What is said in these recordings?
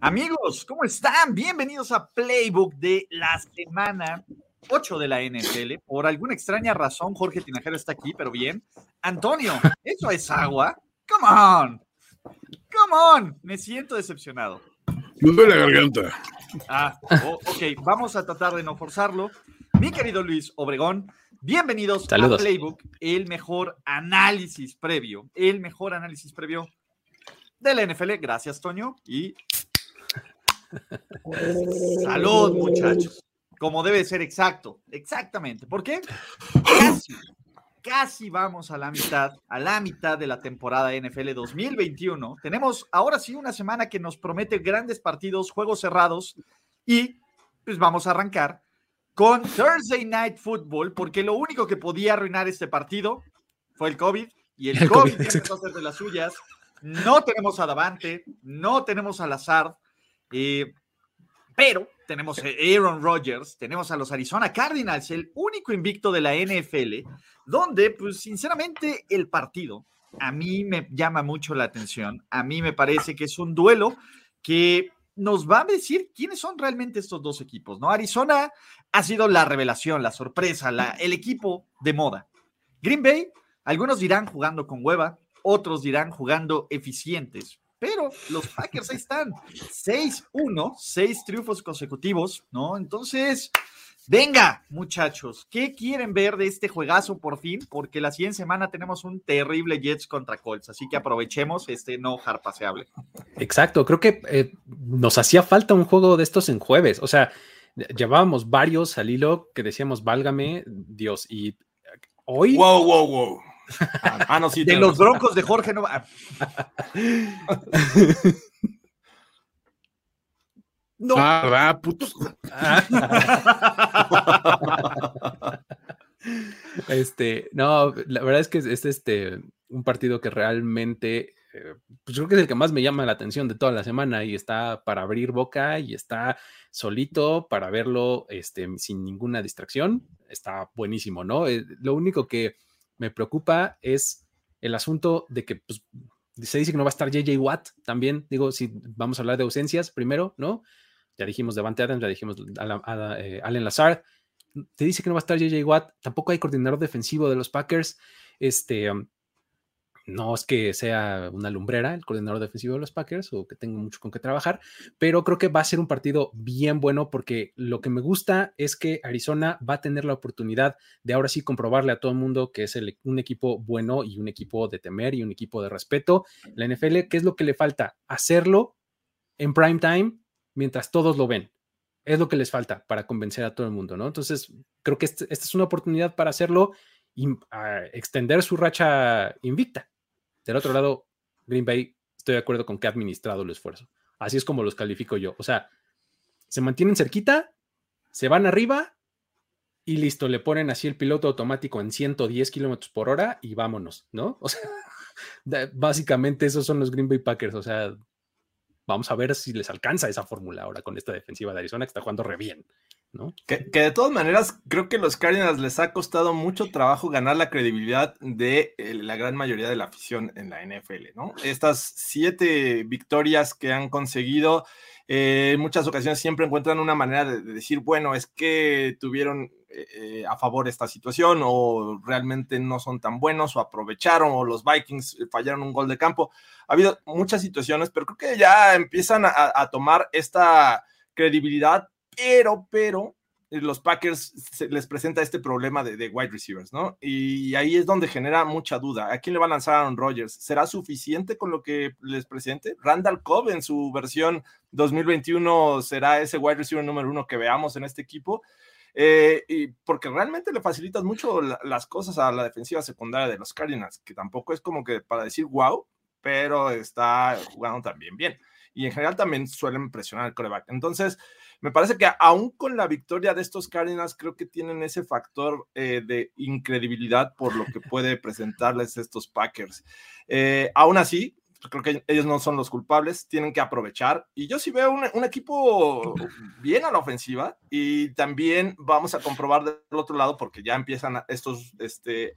Amigos, ¿cómo están? Bienvenidos a Playbook de la semana 8 de la NFL. Por alguna extraña razón, Jorge Tinajero está aquí, pero bien. Antonio, ¿eso es agua? Come on. Come on. Me siento decepcionado. Me duele la garganta. Ah, oh, ok. Vamos a tratar de no forzarlo. Mi querido Luis Obregón, bienvenidos a Playbook, el mejor análisis previo, el mejor análisis previo de la NFL. Gracias, Toño. Y Salud, muchachos. Como debe ser exacto, exactamente. ¿Por qué? Casi, casi vamos a la mitad, a la mitad de la temporada NFL 2021. Tenemos ahora sí una semana que nos promete grandes partidos, juegos cerrados y pues vamos a arrancar con Thursday Night Football, porque lo único que podía arruinar este partido fue el COVID y el, COVID, empezó a hacer de las suyas. No tenemos a Davante, no tenemos a Lazard, eh, pero tenemos a Aaron Rodgers, tenemos a los Arizona Cardinals, el único invicto de la NFL, donde, pues sinceramente, el partido a mí me llama mucho la atención. A mí me parece que es un duelo que nos va a decir quiénes son realmente estos dos equipos, ¿no? Arizona ha sido la revelación, la sorpresa, la, el equipo de moda. Green Bay, algunos dirán jugando con hueva, otros dirán jugando eficientes, pero los Packers ahí están, 6-1, seis triunfos consecutivos, ¿no? Entonces, venga, muchachos, ¿qué quieren ver de este juegazo por fin? Porque la siguiente semana tenemos un terrible Jets contra Colts, así que aprovechemos este no paseable. Exacto, creo que eh, nos hacía falta un juego de estos en jueves, o sea, llevábamos varios al hilo que decíamos, válgame Dios, y hoy... Wow, wow, wow. Ah, no, sí. De los broncos de Jorge no. No. Ah, putos. Este, no, la verdad es que es este un partido que realmente, eh, pues creo que es el que más me llama la atención de toda la semana y está para abrir boca y está solito para verlo este, sin ninguna distracción. Está buenísimo, ¿no? Eh, lo único que me preocupa es el asunto de que pues, se dice que no va a estar JJ Watt también. Digo, si vamos a hablar de ausencias primero, ¿no? Ya dijimos Devante Adams, ya dijimos eh, Allen Lazard. Te dice que no va a estar JJ Watt. Tampoco hay coordinador defensivo de los Packers. Este, no es que sea una lumbrera el coordinador defensivo de los Packers o que tenga mucho con qué trabajar, pero creo que va a ser un partido bien bueno porque lo que me gusta es que Arizona va a tener la oportunidad de ahora sí comprobarle a todo el mundo que es un equipo bueno y un equipo de temer y un equipo de respeto. La NFL, ¿qué es lo que le falta? Hacerlo en prime time mientras todos lo ven. Es lo que les falta para convencer a todo el mundo, ¿no? Entonces, creo que este, esta es una oportunidad para hacerlo y ah, extender su racha invicta. Del otro lado, Green Bay, estoy de acuerdo con que ha administrado el esfuerzo. Así es como los califico yo. O sea, se mantienen cerquita, se van arriba y listo, le ponen así el piloto automático en 110 kilómetros por hora y vámonos, ¿no? O sea, básicamente esos son los Green Bay Packers, o sea, vamos a ver si les alcanza esa fórmula ahora con esta defensiva de Arizona que está jugando re bien. ¿no? Que, de todas maneras, creo que los Cardinals les ha costado mucho trabajo ganar la credibilidad de eh, la gran mayoría de la afición en la NFL, ¿no? Estas siete victorias que han conseguido, eh, en muchas ocasiones siempre encuentran una manera de, decir, bueno, es que tuvieron eh, a favor esta situación o realmente no son tan buenos o aprovecharon o los Vikings fallaron un gol de campo. Ha habido muchas situaciones, pero creo que ya empiezan a tomar esta credibilidad pero, pero, eh, los Packers se les presenta este problema de, wide receivers, ¿no? Y ahí es donde genera mucha duda. ¿A quién le va a lanzar Aaron Rodgers? ¿Será suficiente con lo que les presente? Randall Cobb en su versión 2021 será ese wide receiver número uno que veamos en este equipo. Eh, y porque realmente le facilitas mucho las cosas a la defensiva secundaria de los Cardinals, que tampoco es como que para decir wow, pero está jugando también bien. Y en general también suelen presionar el coreback. Entonces, me parece que aún con la victoria de estos Cardinals, creo que tienen ese factor eh, de incredibilidad por lo que puede presentarles estos Packers. Eh, aún así, creo que ellos no son los culpables, tienen que aprovechar. Y yo sí veo un, equipo bien a la ofensiva y también vamos a comprobar del otro lado porque ya empiezan estos, este,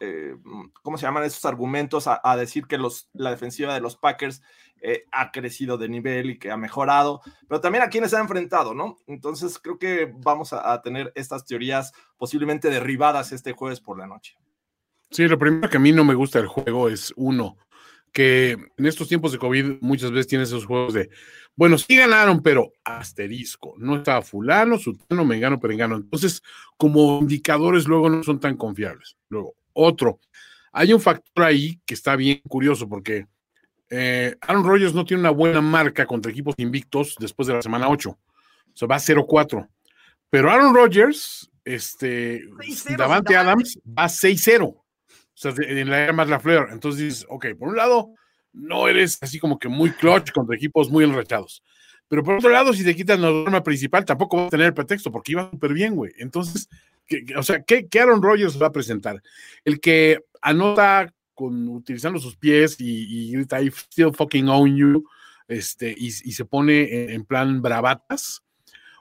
eh, ¿cómo se llaman estos argumentos? A, a, decir que los, la defensiva de los Packers eh, ha crecido de nivel y que ha mejorado, pero también a quienes ha enfrentado, ¿no? Entonces creo que vamos a, tener estas teorías posiblemente derribadas este jueves por la noche. Sí, lo primero que a mí no me gusta del juego es uno, que en estos tiempos de COVID muchas veces tienes esos juegos de, bueno, sí ganaron, pero asterisco, no estaba fulano, sutano, mengano, perengano. Entonces, como indicadores luego no son tan confiables. Luego, otro, hay un factor ahí que está bien curioso porque eh, Aaron Rodgers no tiene una buena marca contra equipos invictos después de la semana 8. O sea, va 0-4. Pero Aaron Rodgers, este, Davante Adams va 6-0. O sea, en la era más la flare. Entonces dices, ok, por un lado, no eres así como que muy clutch contra equipos muy enrachados. Pero por otro lado, si te quitas la norma principal, tampoco va a tener pretexto porque iba súper bien, güey. Entonces, o sea, ¿qué, ¿qué, Aaron Rodgers va a presentar? El que anota con, utilizando sus pies y, grita I still fucking own you, este, y, se pone en, plan bravatas.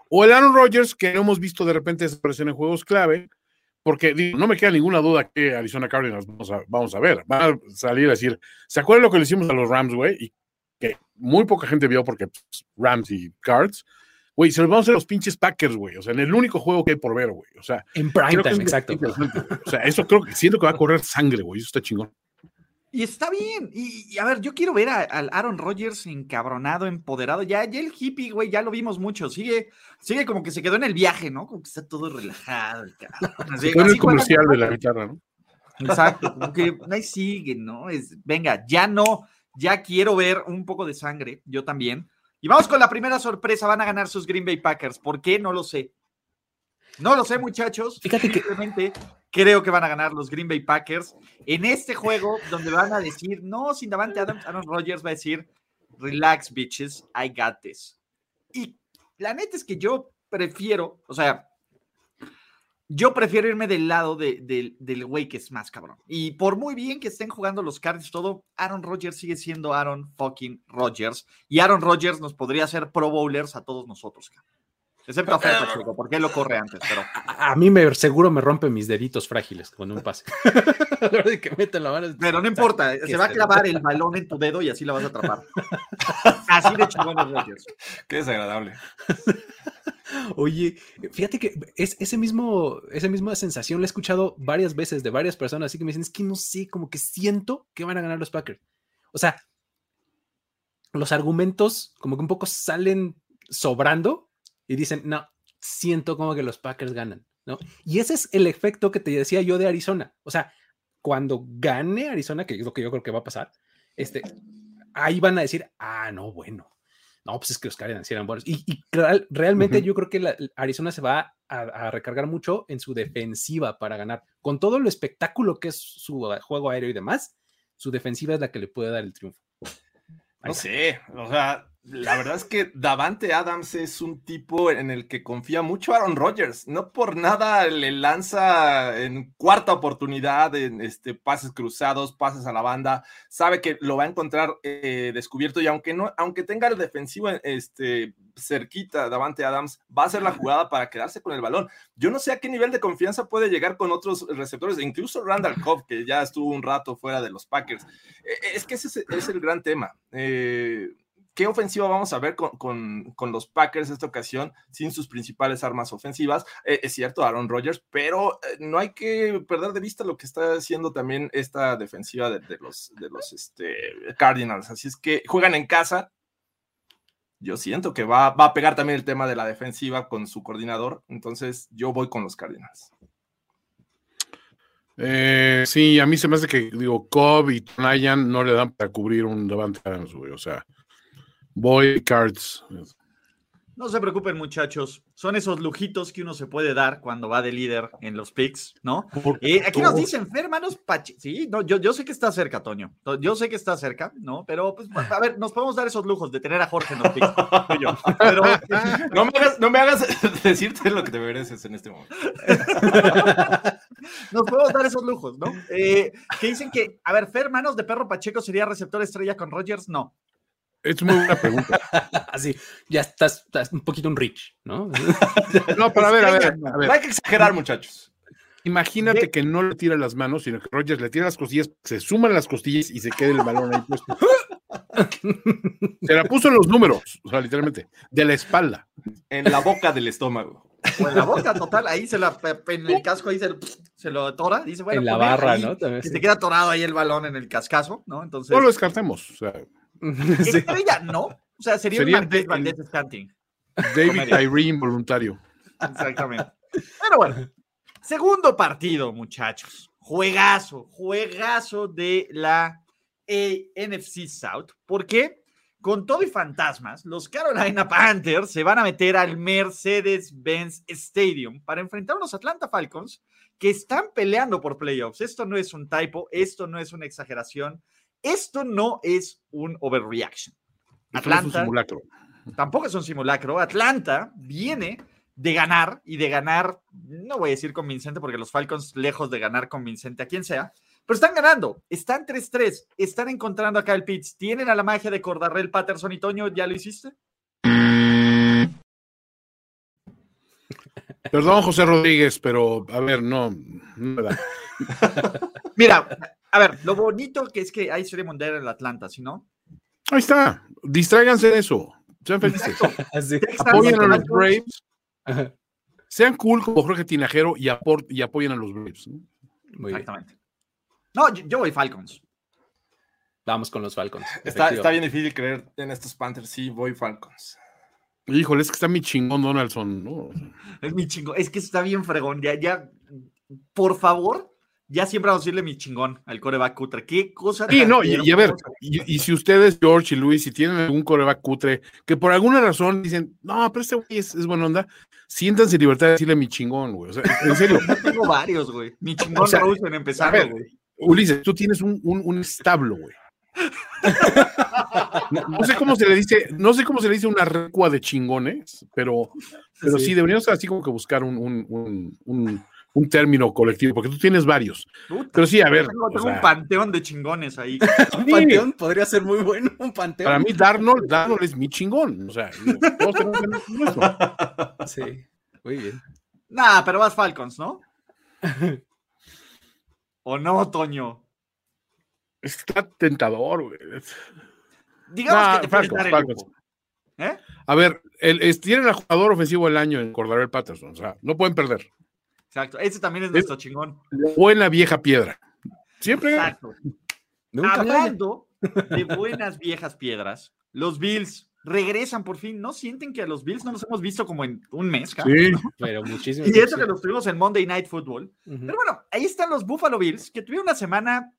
O el Aaron Rodgers, que hemos visto de repente desaparecer en juegos clave, porque no me queda ninguna duda que Arizona Cardinals vamos a, vamos a ver. Van a salir a decir, ¿se acuerdan lo que le hicimos a los Rams, güey? Y que muy poca gente vio porque pues, Rams y Cards. Güey, se los vamos a hacer los pinches Packers, güey. O sea, en el único juego que hay por ver, güey. O sea, en prime time, exacto. O sea, eso creo que siento que va a correr sangre, güey. Eso está chingón. Y está bien. Y, a ver, yo quiero ver al Aaron Rodgers encabronado, empoderado. Ya, ya el hippie, güey, ya lo vimos mucho. Sigue, sigue como que se quedó en el viaje, ¿no? Como que está todo relajado. Así, el comercial de la guitarra, ¿no? Exacto, como que ahí sigue, ¿no? Es, venga, ya no, ya quiero ver un poco de sangre, yo también. Y vamos con la primera sorpresa, van a ganar sus Green Bay Packers. ¿Por qué? No lo sé. No lo sé, muchachos. Fíjate que simplemente creo que van a ganar los Green Bay Packers en este juego donde van a decir, no, sin Davante Adams, Aaron Rodgers va a decir, relax, bitches, I got this. Y la neta es que yo prefiero, o sea, yo prefiero irme del lado del güey que es más cabrón. Y por muy bien que estén jugando los Cardinals todo, Aaron Rodgers sigue siendo Aaron fucking Rodgers. Y Aaron Rodgers nos podría hacer Pro Bowlers a todos nosotros. Excepto a Pacheco, porque él lo corre antes, pero. A, mí me seguro me rompe mis deditos frágiles con un pase. pero no importa, se va a clavar el balón en tu dedo y así la vas a atrapar. así de chingón los Rodgers. Qué desagradable. Oye, fíjate que es ese mismo, esa misma sensación la he escuchado varias veces de varias personas, así que me dicen, es que no sé, como que siento que van a ganar los Packers. O sea, los argumentos como que un poco salen sobrando y dicen, no, siento como que los Packers ganan, ¿no? Y ese es el efecto que te decía yo de Arizona. O sea, cuando gane Arizona, que es lo que yo creo que va a pasar, este, ahí van a decir, ah, no, bueno, no, pues es que los Cardinals eran buenos. Y, realmente yo creo que Arizona se va a, recargar mucho en su defensiva para ganar. Con todo lo espectáculo que es su juego aéreo y demás, su defensiva es la que le puede dar el triunfo. no sé, o sea, la verdad es que Davante Adams es un tipo en el que confía mucho Aaron Rodgers. No por nada le lanza en cuarta oportunidad en este, pases cruzados, pases a la banda. Sabe que lo va a encontrar eh, descubierto y aunque no, aunque tenga el defensivo este, cerquita, Davante Adams va a hacer la jugada para quedarse con el balón. Yo no sé a qué nivel de confianza puede llegar con otros receptores, incluso Randall Cobb, que ya estuvo un rato fuera de los Packers. Eh, es que ese es, es el gran tema. Eh, ¿Qué ofensiva vamos a ver con, los Packers esta ocasión sin sus principales armas ofensivas? Eh, es cierto, Aaron Rodgers, pero eh, no hay que perder de vista lo que está haciendo también esta defensiva de, los, de los este, Cardinals. Así es que juegan en casa. Yo siento que va, va a pegar también el tema de la defensiva con su coordinador. Entonces, yo voy con los Cardinals. Eh, sí, a mí se me hace que, digo, Cobb y Ryan no le dan para cubrir un Davante Adams, güey. O sea, Boy Cards. No se preocupen, muchachos. Son esos lujitos que uno se puede dar cuando va de líder en los picks, ¿no? Eh, aquí nos dicen, hermanos Pache. Sí, no, yo, yo sé que está cerca, Toño. Yo sé que está cerca, ¿no? Pero, pues, a ver, nos podemos dar esos lujos de tener a Jorge en los picks. Pero, no, me hagas, no me hagas decirte lo que te mereces en este momento. nos podemos dar esos lujos, ¿no? Eh, que dicen que, a ver, Fer, hermanos de Perro Pacheco sería receptor estrella con Rogers. No. Es muy buena pregunta. Así, ya estás, un poquito un rich, ¿no? no, pero a ver, a ver, a ver. No hay que exagerar, muchachos. Imagínate que no le tira las manos, sino que Rogers le tira las costillas, se suman las costillas y se quede el balón ahí puesto. se la puso en los números, o sea, literalmente, de la espalda. En la boca del estómago. O en la boca, total, ahí se la, en el casco ahí se, lo atora, dice, bueno, en la barra, ¿no? Que se queda atorado ahí el balón en el cascazo, ¿no? Entonces. No lo descartemos, o sea. Estrella, no. O sea, sería, sería un Marqués Valdés Scanting. David Tyree involuntario. Exactamente. Pero bueno, segundo partido, muchachos. Juegazo, juegazo de la NFC South. ¿Por qué? Con todo y fantasmas, los Carolina Panthers se van a meter al Mercedes-Benz Stadium para enfrentar a los Atlanta Falcons que están peleando por playoffs. Esto no es un typo, esto no es una exageración. Esto no es un overreaction. Atlanta. Tampoco es un simulacro. Atlanta viene de ganar y de ganar, no voy a decir convincente porque los Falcons, lejos de ganar convincente a quien sea, pero están ganando. Están 3-3. Están encontrando acá el Pitts. Tienen a la magia de Cordarrell, Patterson y Toño. ¿Ya lo hiciste? Perdón, José Rodríguez, pero a ver, no, no me da. Mira, a ver, lo bonito que es que hay Serie Mundial en Atlanta, ¿sí no? Ahí está. Distráiganse de eso. Sean felices. Apoyen a los Braves. Sean cool como Jorge Tinajero y, y apoyen a los Braves. Exactamente. No, yo, voy Falcons. Vamos con los Falcons. Está, está, bien difícil creer en estos Panthers. Sí, voy Falcons. Híjole, es que está mi chingón Donaldson. ¿no? Es mi chingón. Es que está bien fregón. Ya, ya, por favor, ya siempre vamos a decirle mi chingón al coreback cutre. Qué cosa. Sí, no, y, a ver, y, si ustedes, George y Luis, si tienen algún coreback cutre, que por alguna razón dicen, no, pero este güey es, es buena onda, siéntanse en libertad de decirle mi chingón, güey. O sea, en serio. tengo varios, güey. Mi chingón o en empezar, güey. Ulises, tú tienes un, un, un establo, güey. No, sé cómo se le dice, no sé cómo se le dice una recua de chingones, pero, pero sí, deberíamos así como que buscar un, un, un término colectivo, porque tú tienes varios. Pero sí, a ver. Tengo, un panteón de chingones ahí. un panteón podría ser muy bueno, un panteón. Para mí, Darnold, Darnold es mi chingón. O sea, todos tenemos eso. Sí, muy bien. Nah, pero vas Falcons, ¿no? ¿O no, Toño? Está tentador, güey. Digamos que te Falcons, Falcons. ¿Eh? A ver, el, tienen al jugador ofensivo del año en Cordarel Patterson. O sea, no pueden perder. Exacto. Ese también es nuestro chingón. Buena vieja piedra. Siempre. Exacto. Hablando de buenas viejas piedras, los Bills regresan por fin. ¿No sienten que a los Bills no los hemos visto como en un mes? Sí, pero muchísimo. Y eso que los tuvimos en Monday Night Football. Pero bueno, ahí están los Buffalo Bills, que tuvieron una semana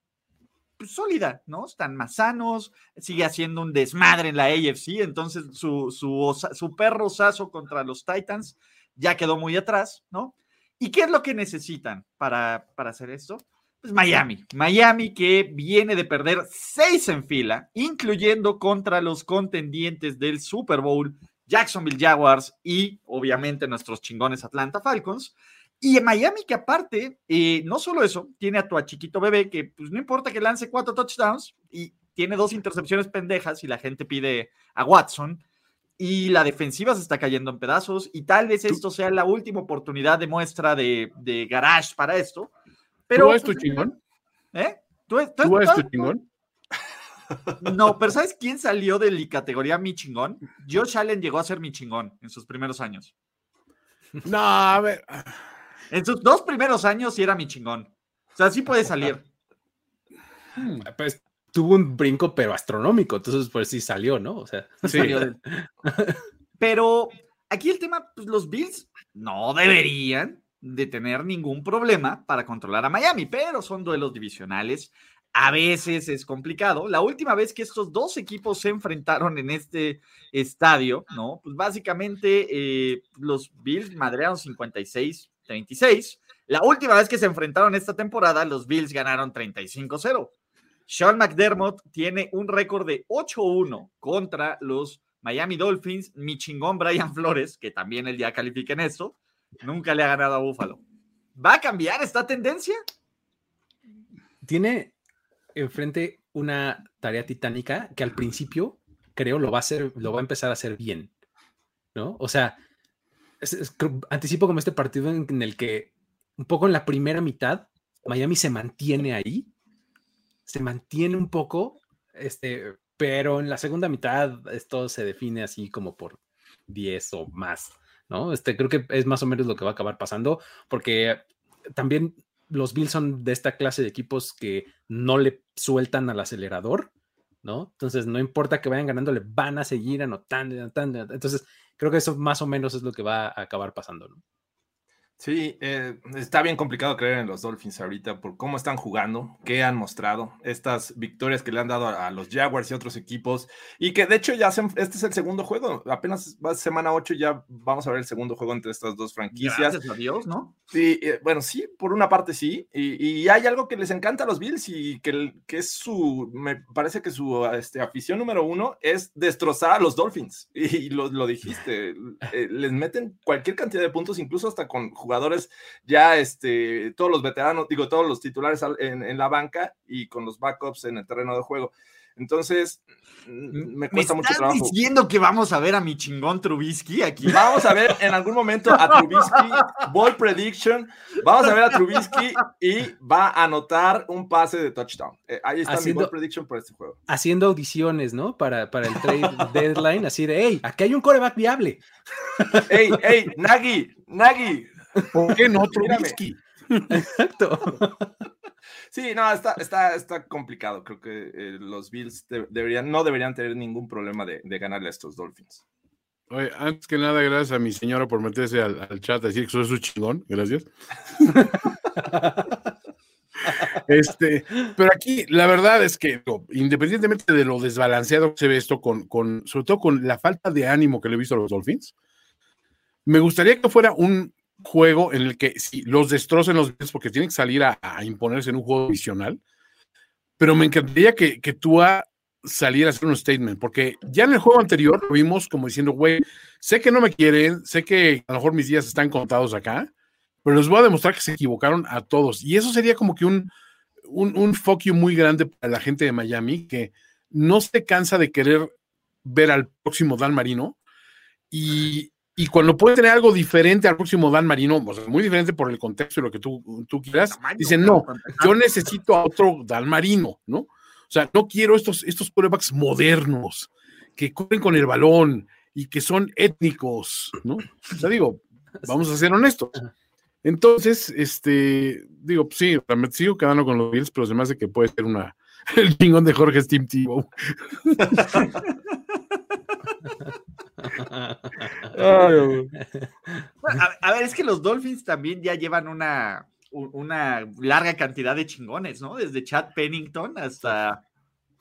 pues, sólida, ¿no? Están más sanos, sigue haciendo un desmadre en la AFC, entonces su, su, su perro osazo contra los Titans ya quedó muy atrás, ¿no? ¿Y qué es lo que necesitan para, para hacer esto? Pues Miami, Miami que viene de perder seis en fila, incluyendo contra los contendientes del Super Bowl, Jacksonville Jaguars y obviamente nuestros chingones Atlanta Falcons. Y en Miami que aparte, eh, no solo eso, tiene a tu chiquito bebé que pues no importa que lance cuatro touchdowns y tiene dos intercepciones pendejas y la gente pide a Watson y la defensiva se está cayendo en pedazos y tal vez esto sea la última oportunidad de muestra de, de garage para esto. Pero, ¿Tú es tu pues, chingón? ¿Eh? ¿Tú, tú- ¿Tú es tu chingón? No, pero ¿sabes quién salió de la categoría mi chingón? Josh Allen llegó a ser mi chingón en sus primeros años. No, a ver. En sus dos primeros años sí era mi chingón. O sea, sí puede salir. Pues tuvo un brinco, pero astronómico. Entonces, pues sí salió, ¿no? O sea, Sí. Salió de- Pero aquí el tema, pues los Bills no deberían de tener ningún problema para controlar a Miami, pero son duelos divisionales. A veces es complicado. La última vez que estos dos equipos se enfrentaron en este estadio, ¿no? Pues básicamente eh, los Bills madrearon 56-36. La última vez que se enfrentaron esta temporada, los Bills ganaron 35-0. Sean McDermott tiene un récord de 8-1 contra los Miami Dolphins. Mi chingón Brian Flores, que también él ya califica en esto, nunca le ha ganado a Buffalo. ¿Va a cambiar esta tendencia? tiene enfrente una tarea titánica que al principio creo lo va a hacer, lo va a empezar a hacer bien, ¿no? O sea, anticipo como este partido en el que un poco en la primera mitad Miami se mantiene ahí, se mantiene un poco, este, pero en la segunda mitad esto se define así como por 10 o más, ¿no? Este, creo que es más o menos lo que va a acabar pasando, porque también los Bills son de esta clase de equipos que no le sueltan al acelerador, ¿no? Entonces, no importa que vayan ganando, le van a seguir anotando, anotando. Entonces, creo que eso más o menos es lo que va a acabar pasando, ¿no? Sí, eh, está bien complicado creer en los Dolphins ahorita por cómo están jugando, qué han mostrado, estas victorias que le han dado a, a los Jaguars y otros equipos, y que de hecho ya se- este es el segundo juego, apenas va semana 8 ya vamos a ver el segundo juego entre estas dos franquicias. Gracias a Dios, ¿no? Sí, eh, bueno, sí, por una parte sí, y, y hay algo que les encanta a los Bills y que, que es su, me parece que su este, afición número uno es destrozar a los Dolphins, y, lo, lo dijiste, eh, les meten cualquier cantidad de puntos, incluso hasta con jugadores ya, este, todos los veteranos, digo, todos los titulares en, en la banca y con los backups en el terreno de juego. Entonces, mm, me cuesta mucho estás trabajo. diciendo que vamos a ver a mi chingón Trubisky aquí? Vamos a ver en algún momento a Trubisky, ball prediction. Vamos a ver a Trubisky y va a anotar un pase de touchdown. Eh, ahí está mi Haciendo- ball prediction por este juego. Haciendo audiciones, ¿no? Para, para el trade deadline, así de, hey, aquí hay un coreback viable. ¡Ey, ey, Nagy! ¡Nagy! ¿Por qué no. Trubisky? Exacto. Sí, no, está, está, está complicado. Creo que eh, los Bills de- deberían, no deberían tener ningún problema de, de ganarle a estos Dolphins. Oye, antes que nada, gracias a mi señora por meterse al, al chat a decir que soy su chingón. Gracias. Este, pero aquí la verdad es que independientemente de lo desbalanceado que se ve esto con, con, sobre todo con la falta de ánimo que le he visto a los Dolphins, me gustaría que fuera un juego en el que sí, los destrocen los Bills porque tienen que salir a, imponerse en un juego divisional, pero me encantaría que, que Tua saliera a hacer un statement, porque ya en el juego anterior lo vimos como diciendo, güey, sé que no me quieren, sé que a lo mejor mis días están contados acá, pero les voy a demostrar que se equivocaron a todos. Y eso sería como que un, un, un muy grande para la gente de Miami, que no se cansa de querer ver al próximo Dan Marino. Y, y cuando puede tener algo diferente al próximo Dan Marino, o sea, muy diferente por el contexto y lo que tú, tú quieras, dicen, no, yo necesito a otro Dan Marino, ¿no? O sea, no quiero estos, estos quarterbacks modernos que corren con el balón y que son étnicos, ¿no? O sea, digo, vamos a ser honestos. Entonces, este, digo, pues sí, me sigo quedando con los Bills, pero se me hace que puede ser una, el chingón de Jorge Steam Tebow. Bueno, a, a ver, es que los Dolphins también ya llevan una, una larga cantidad de chingones, ¿no? Desde Chad Pennington hasta.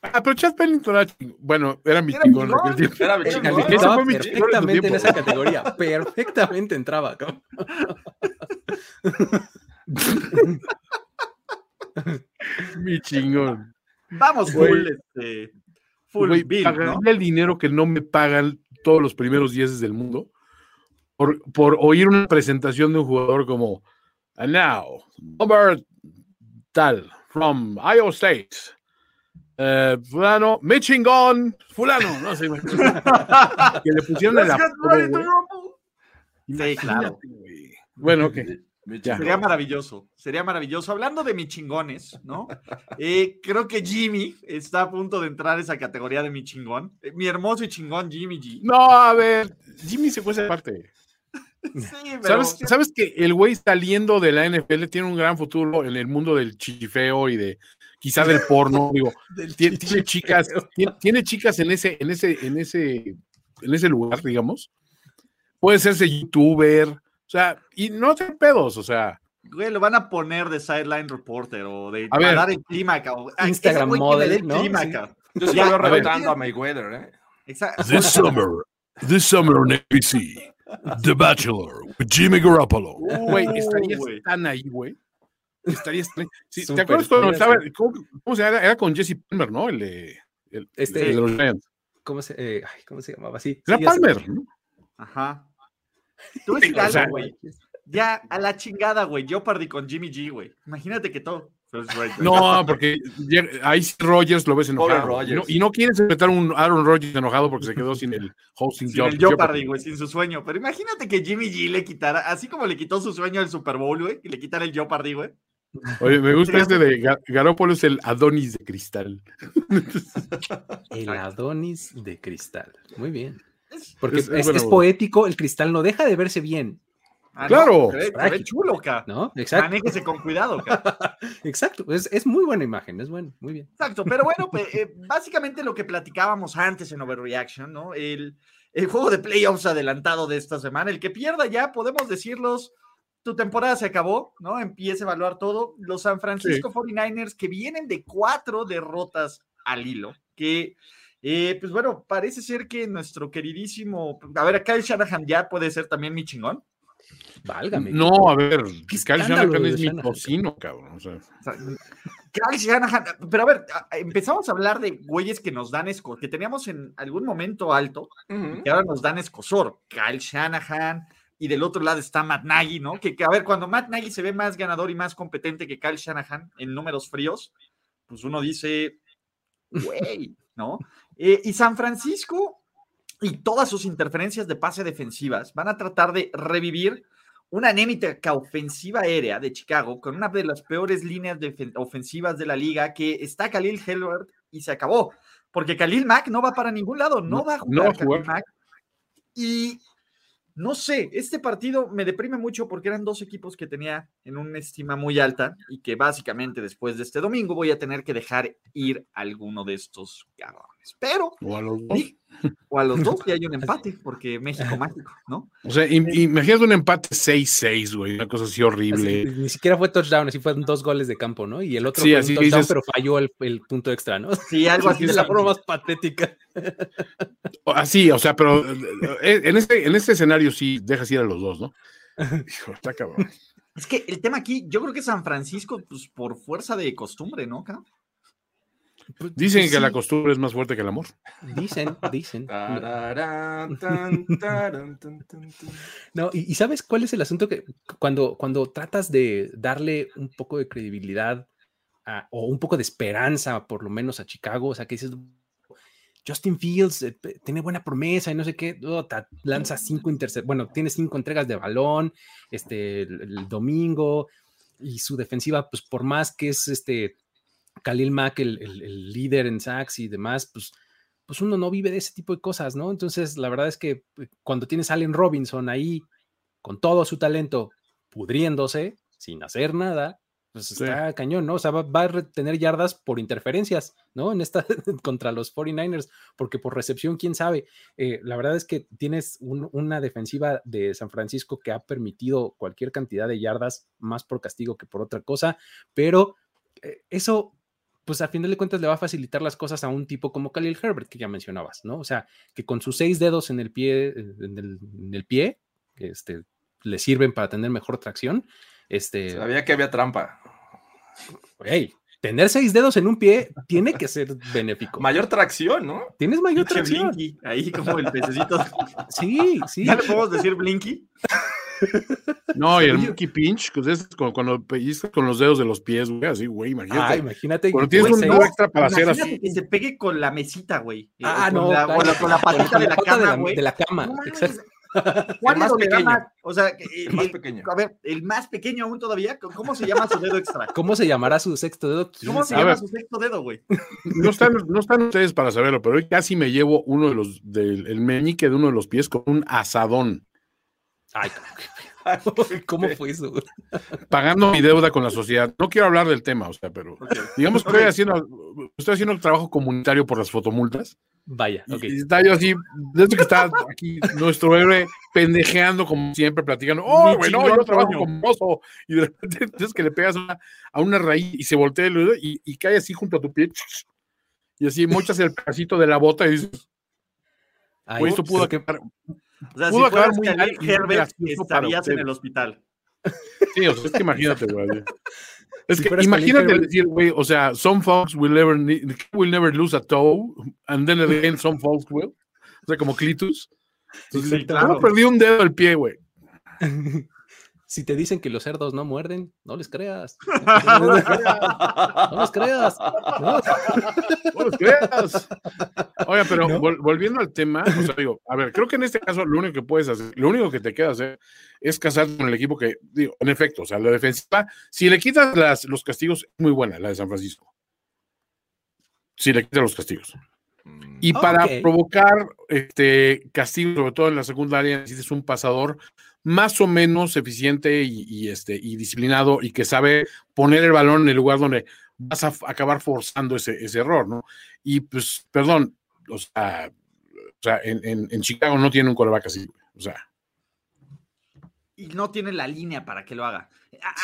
Ah, pero Chad Pennington era ching- bueno, era mi Era chingón chingón. Era mi chingón. chingón. Ese fue mi chingón en perfectamente en esa categoría. Perfectamente entraba. Mi chingón. Vamos, full, este, full bill, ¿no? el dinero que no me pagan todos los primeros 10 del mundo por, por oír una presentación de un jugador como And now, number tal, from Iowa State. Eh, fulano, mi chingón, fulano, no sé, que le pusieron el apodo. Sí, claro. Bueno, ok. Sería maravilloso, sería maravilloso. Hablando de mi chingones, ¿no? Eh, creo que Jimmy está a punto de entrar a esa categoría de mi chingón. Eh, mi hermoso y chingón Jimmy G. No, a ver, Jimmy se fue esa parte. Sí, pero ¿Sabes, ¿Sabes que el güey saliendo de la NFL tiene un gran futuro en el mundo del chifeo y de quizá del porno? Digo, tiene, tiene chicas, tiene, tiene chicas en ese, en ese, en ese, en ese lugar, digamos. Puede serse youtuber, sea, y no hacer pedos, o sea, güey, lo van a poner de sideline reporter o de A ver. dar el clima, cabrón. Ah, Instagram model, el ¿no? clima, Sí. Yo sí Ya, veo a a Mayweather, ¿eh? Exacto. This summer, this summer on ABC, The Bachelor with Jimmy Garoppolo. güey, Uh, estarías güey. tan ahí, güey. Estarías tan- sí, ¿Te acuerdas cuando estaba, cómo, cómo se llama? Era con Jesse Palmer, ¿no? El de, el, Este- el Giants. ¿Cómo se, eh, ay, ¿cómo se llamaba? Sí. Era sí. Palmer, ¿no? Ajá. Tú ves Sí, o sea, güey. Ya, a la chingada, güey. Jeopardy con Jimmy G, güey. Imagínate que todo. Rate, güey. No, porque ahí Rogers lo ves enojado. Y no, y no quieres enfrentar a un Aaron Rodgers enojado porque se quedó sin el hosting Sin job. el Jeopardy, güey, sin su sueño. Pero imagínate que Jimmy G le quitara, así como le quitó su sueño al Super Bowl, güey, y le quitara el Jeopardy, güey. Oye, me gusta este de Ga- Garoppolo es el Adonis de cristal. El Adonis de cristal. Muy bien. Es- Porque Es- es, es poético, el cristal no deja de verse bien, Ah, Claro. no, se ve- se ve Frágil. chulo, ca. ¿no? Exacto. Manéjese con cuidado, ca. Exacto. Es, es muy buena imagen, es bueno, muy bien. Exacto, pero bueno, pues, eh, básicamente lo que platicábamos antes en Overreaction, ¿no? El, el juego de playoffs adelantado de esta semana, el que pierda ya, podemos decirlos, tu temporada se acabó, ¿no? Empieza a evaluar todo. Los San Francisco 49ers que vienen de cuatro derrotas al hilo, que, eh, pues bueno, parece ser que nuestro queridísimo, a ver, Kyle Shanahan ya puede ser también mi chingón. Válgame. No, a ver, Kyle Shanahan es mi tocino, cabrón. o sea. O sea, Kyle Shanahan, pero a ver, empezamos a hablar de güeyes que nos dan esco, que teníamos en algún momento alto, y ahora nos dan escosor. Kyle Shanahan, y del otro lado está Matt Nagy, ¿no? Que, que, a ver, cuando Matt Nagy se ve más ganador y más competente que Kyle Shanahan en números fríos, pues uno dice, güey, ¿no? Eh, y San Francisco y todas sus interferencias de pase defensivas van a tratar de revivir una anémica ofensiva aérea de Chicago con una de las peores líneas ofensivas de la liga que está Khalil Herbert y se acabó. Porque Khalil Mack no va para ningún lado, no, No, va a no jugar, va a jugar. Khalil Mack. Y no sé, este partido me deprime mucho porque eran dos equipos que tenía en una estima muy alta y que básicamente después de este domingo voy a tener que dejar ir a alguno de estos cabrones. Pero, O a los dos. O a los dos y hay un empate porque México mágico, ¿no? O sea, im- imagínate un empate 6-6, güey, una cosa así horrible. Así, ni siquiera fue touchdown, así fueron dos goles de campo, ¿no? Y el otro Sí, fue así un touchdown, dices- pero falló el, el punto extra, ¿no? Sí, algo así. de la forma más patética. Así, o sea, pero eh, en este, en este escenario sí dejas ir a los dos, ¿no? Hijo, está cabrón. Es que el tema aquí, yo creo que San Francisco, pues por fuerza de costumbre, ¿no? cabrón? Pues- Dicen pues que la costumbre es más fuerte que el amor. Dicen, dicen. No, y, y ¿sabes cuál es el asunto? Que cuando, cuando tratas de darle un poco de credibilidad a- o un poco de esperanza, por lo menos a Chicago, o sea, que dices, Justin Fields eh, tiene buena promesa y no sé qué, oh, ta- lanza cinco intercepciones, bueno, tiene cinco entregas de balón este, el, el domingo y su defensiva, pues por más que es este Khalil Mack el, el- el líder en sacks y demás, pues pues uno no vive de ese tipo de cosas, ¿no? Entonces, la verdad es que eh, cuando tienes a Allen Robinson ahí con todo su talento pudriéndose, sin hacer nada, pues Sí. está cañón, ¿no? O sea, va, va a tener yardas por interferencias, ¿no? En esta contra los 49ers, porque por recepción, quién sabe. Eh, la verdad es que tienes un- una defensiva de San Francisco que ha permitido cualquier cantidad de yardas, más por castigo que por otra cosa, pero eh, eso pues a final de cuentas le va a facilitar las cosas a un tipo como Khalil Herbert, que ya mencionabas, ¿no? O sea, que con sus seis dedos en el pie, en el, en el pie, este, le sirven para tener mejor tracción. Este, Sabía que había trampa. Hey, tener seis dedos en un pie tiene que ser benéfico. Mayor tracción, ¿no? Tienes mayor tracción. Blinky, ahí como el pececito. Sí, sí. ¿Ya le podemos decir Blinky? No, y el monkey pinch, que es con- cuando pellizcas con los dedos de los pies, güey, así, güey, Ah, imagínate. imagínate. Cuando tienes pues, un dedo extra para hacer Imagínate así. que se pegue con la mesita, güey. Eh, Ah, con no. la- con, la, con la con- patita con de la cama, de la, güey. de la cama. No exacto. ¿Cuál El más es da pequeño. más? O sea, que- El más el- pequeño. A ver, el más pequeño aún todavía. ¿Cómo se llama su dedo extra? ¿Cómo se llamará su sexto dedo? ¿Quién ¿Cómo se? A llama ver. su sexto dedo, güey? No están, no están ustedes para saberlo, pero hoy casi me llevo uno de los, del el meñique de uno de los pies con un asadón, Ay, ¿cómo fue eso? pagando mi deuda con la sociedad. No quiero hablar del tema, o sea, pero digamos que Ok. estoy haciendo, estoy haciendo trabajo comunitario por las fotomultas. Vaya, Y- ok. Y está yo así, desde que está aquí nuestro héroe pendejeando como siempre, platicando, oh, Mi güey, no, chingón, yo trabajo coño". como oso. Y de repente entonces que le pegas una- a una raíz y se voltea y, y cae así junto a tu pie. Y así mochas el pedacito de la bota y dices, Ay, esto pudo que- acabar. O sea, Pudo si fueras acabar muy Khalil Herbert, estarías en el hospital. Sí, o sea, es que imagínate, güey. Es Si que imagínate Khalil decir, güey, o sea, some folks will never, need- will never lose a toe, and then again some folks will. O sea, como Clitus. Entonces, Sí, ¿cómo claro. perdí un dedo del pie, güey? Si te dicen que los cerdos no muerden, no les creas. No les creas. No. No los creas. Oiga, pero ¿No? vol- volviendo al tema, o sea, digo, a ver, creo que en este caso lo único que puedes hacer, lo único que te queda hacer es casarte con el equipo que, digo, en efecto, o sea, la defensiva, si le quitas las, los castigos, es muy buena la de San Francisco. Si le quitas los castigos. Y para provocar este castigo, sobre todo en la secundaria, necesitas un pasador más o menos eficiente y, y, este, y disciplinado y que sabe poner el balón en el lugar donde vas a acabar forzando ese, ese error, ¿no? Y pues, perdón, o sea, o sea en, en- en Chicago no tiene un coreback así, o sea, y no tiene la línea para que lo haga.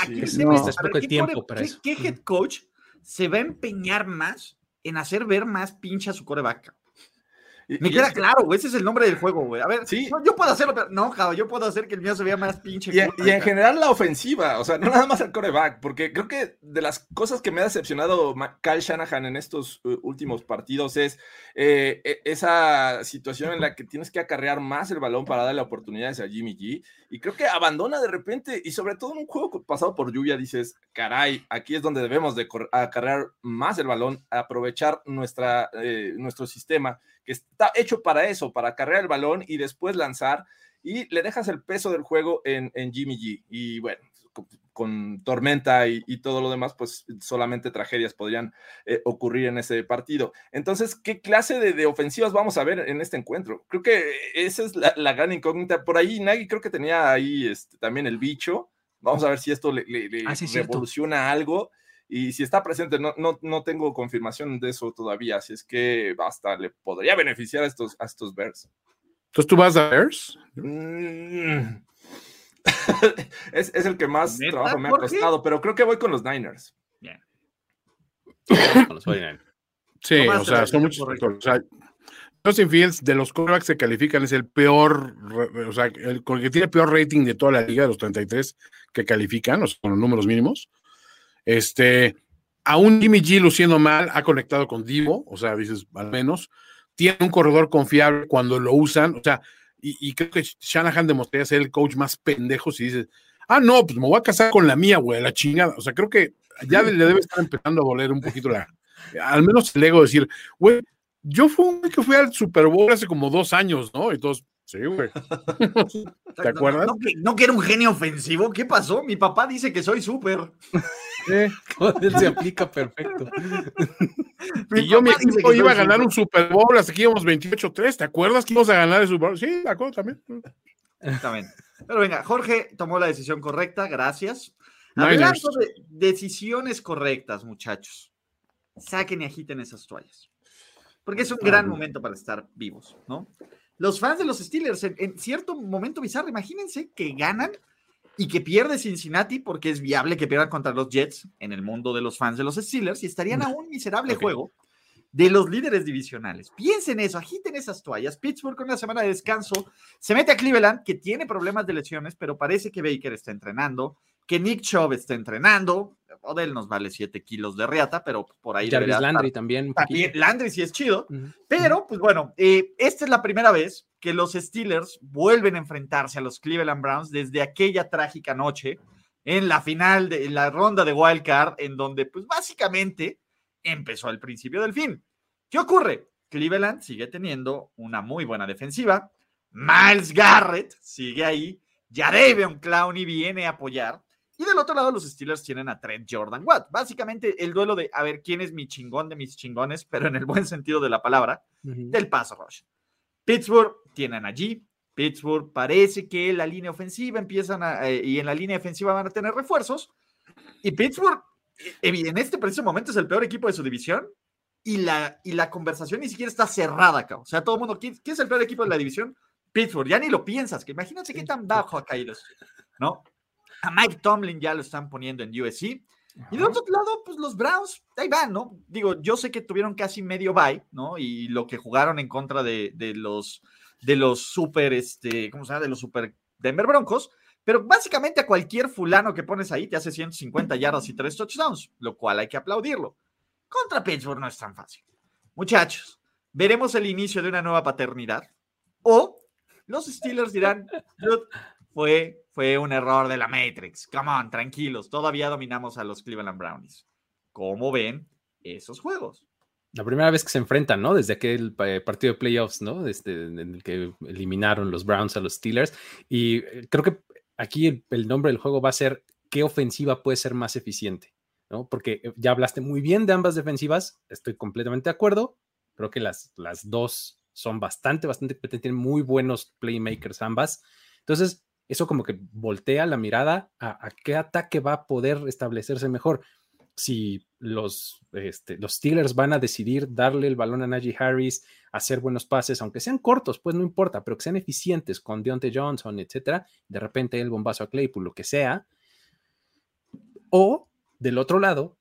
Aquí sí, no. poco tiempo core- para qué- eso. ¿Qué head coach se va a empeñar más en hacer ver más pinche a su coreback? Me queda claro, güey, ese es el nombre del juego, güey. A ver, Sí. no, yo puedo hacerlo, pero no, cabrón, yo puedo hacer que el mío se vea más pinche. Y, cool, y en general la ofensiva, o sea, no nada más el coreback, porque creo que de las cosas que me ha decepcionado Kyle Shanahan en estos uh, últimos partidos es eh, e- esa situación en la que tienes que acarrear más el balón para darle oportunidades a Jimmy G. Y creo que abandona de repente, y sobre todo en un juego pasado por lluvia, dices, caray, aquí es donde debemos de acarrear más el balón, aprovechar nuestra, eh, nuestro sistema que está hecho para eso, para acarrear el balón y después lanzar y le dejas el peso del juego en, en Jimmy G. Y bueno, con, con tormenta y, y todo lo demás, pues solamente tragedias podrían eh, ocurrir en ese partido. Entonces, ¿qué clase de, de ofensivas vamos a ver en este encuentro? Creo que esa es la, la gran incógnita. Por ahí Nagy creo que tenía ahí este, también el bicho. Vamos a ver si esto le, le- le Ah, sí, es cierto. revoluciona algo. Y si está presente, no, no, no tengo confirmación de eso todavía, así es que hasta le podría beneficiar a estos, a estos Bears. entonces tú vas a Bears. Mm. es, es el que más ¿Neta, trabajo me ha costado, pero creo que voy con los Niners. Con los 49ers. Sí, o sea, son muchos. O sea, Justin Fields, de los quarterbacks que califican, es el peor, o sea, el, con el que tiene peor rating de toda la liga, de los 33 que califican, o sea, con los números mínimos. Este, aún Jimmy G luciendo mal, ha conectado con Divo, o sea, dices, al menos, tiene un corredor confiable cuando lo usan, o sea, y, y creo que Shanahan demostraría ser el coach más pendejo si dices, ah, no, pues me voy a casar con la mía, güey, la chingada. O sea, creo que ya le, debe estar empezando a doler un poquito la, al menos el ego de decir, güey, yo fui un que fui al Super Bowl hace como dos años, ¿no? Entonces, sí, güey. ¿Te acuerdas? No, que, no que era un genio ofensivo. ¿Qué pasó? Mi papá dice que soy súper. Sí. Se aplica perfecto. Mi Y yo mi equipo iba a ganar un Super Bowl hasta que íbamos 28-3. ¿Te acuerdas que íbamos a ganar el Super Bowl? Sí, de acuerdo también. Exactamente. Pero venga, Jorge tomó la decisión correcta, gracias. Niners. Hablando de decisiones correctas, muchachos, saquen y agiten esas toallas. Porque es un gran momento para estar vivos, ¿no? Los fans de los Steelers, en, en cierto momento bizarro, imagínense que ganan y que pierde Cincinnati porque es viable que pierdan contra los Jets en el mundo de los fans de los Steelers y estarían a un miserable juego de los líderes divisionales. Piensen eso, agiten esas toallas. Pittsburgh con una semana de descanso se mete a Cleveland, que tiene problemas de lesiones, pero parece que Baker está entrenando, que Nick Chubb está entrenando. Odell nos vale 7 kilos de reata, pero por ahí Jarvis Landry estar. también. un. Landry sí es chido, pero pues bueno, eh, esta es la primera vez que los Steelers vuelven a enfrentarse a los Cleveland Browns desde aquella trágica noche en la final de en la ronda de Wild Card, en donde pues básicamente empezó el principio del fin. ¿Qué ocurre? Cleveland sigue teniendo una muy buena defensiva. Miles Garrett sigue ahí. Jadavion Clowney viene a apoyar. Y del otro lado, los Steelers tienen a Trent Jordan Watt. Básicamente, el duelo de a ver quién es mi chingón de mis chingones, pero en el buen sentido de la palabra, Ujú. del paso rush. Pittsburgh tienen allí. Pittsburgh parece que la línea ofensiva empiezan a, eh, y en la línea defensiva van a tener refuerzos. Y Pittsburgh, eh, en este preciso momento, es el peor equipo de su división. Y la, y la conversación ni siquiera está cerrada acá. O sea, todo el mundo, ¿quién, quién es el peor equipo de la división? Pittsburgh. Ya ni lo piensas, que imagínate qué tan bajo ha caído ¿no? A Mike Tomlin ya lo están poniendo en USC. Y del otro lado, pues los Browns, ahí van, ¿no? Digo, yo sé que tuvieron casi medio bye, ¿no? Y lo que jugaron en contra de, de los, de los super, este, ¿cómo se llama? De los super Denver Broncos. Pero básicamente a cualquier fulano que pones ahí te hace 150 yardas y tres touchdowns, lo cual hay que aplaudirlo. Contra Pittsburgh no es tan fácil. Muchachos, veremos el inicio de una nueva paternidad. O los Steelers dirán, "Dude, fue, fue un error de la Matrix. Come on, tranquilos, todavía dominamos a los Cleveland Brownies. ¿Cómo ven esos juegos? La primera vez que se enfrentan, ¿no? Desde aquel eh, partido de playoffs, ¿no? Este, en el que eliminaron los Browns a los Steelers. Y eh, creo que aquí el, el nombre del juego va a ser qué ofensiva puede ser más eficiente, ¿no? Porque eh, ya hablaste muy bien de ambas defensivas, estoy completamente de acuerdo. Creo que las, las dos son bastante, bastante, tienen muy buenos playmakers ambas. Entonces, eso como que voltea la mirada a, qué ataque va a poder establecerse mejor si los, este, los Steelers van a decidir darle el balón a Najee Harris, hacer buenos pases, aunque sean cortos, pues no importa, pero que sean eficientes con Deontay Johnson, etcétera, de repente el bombazo a Claypool, lo que sea. O del otro lado,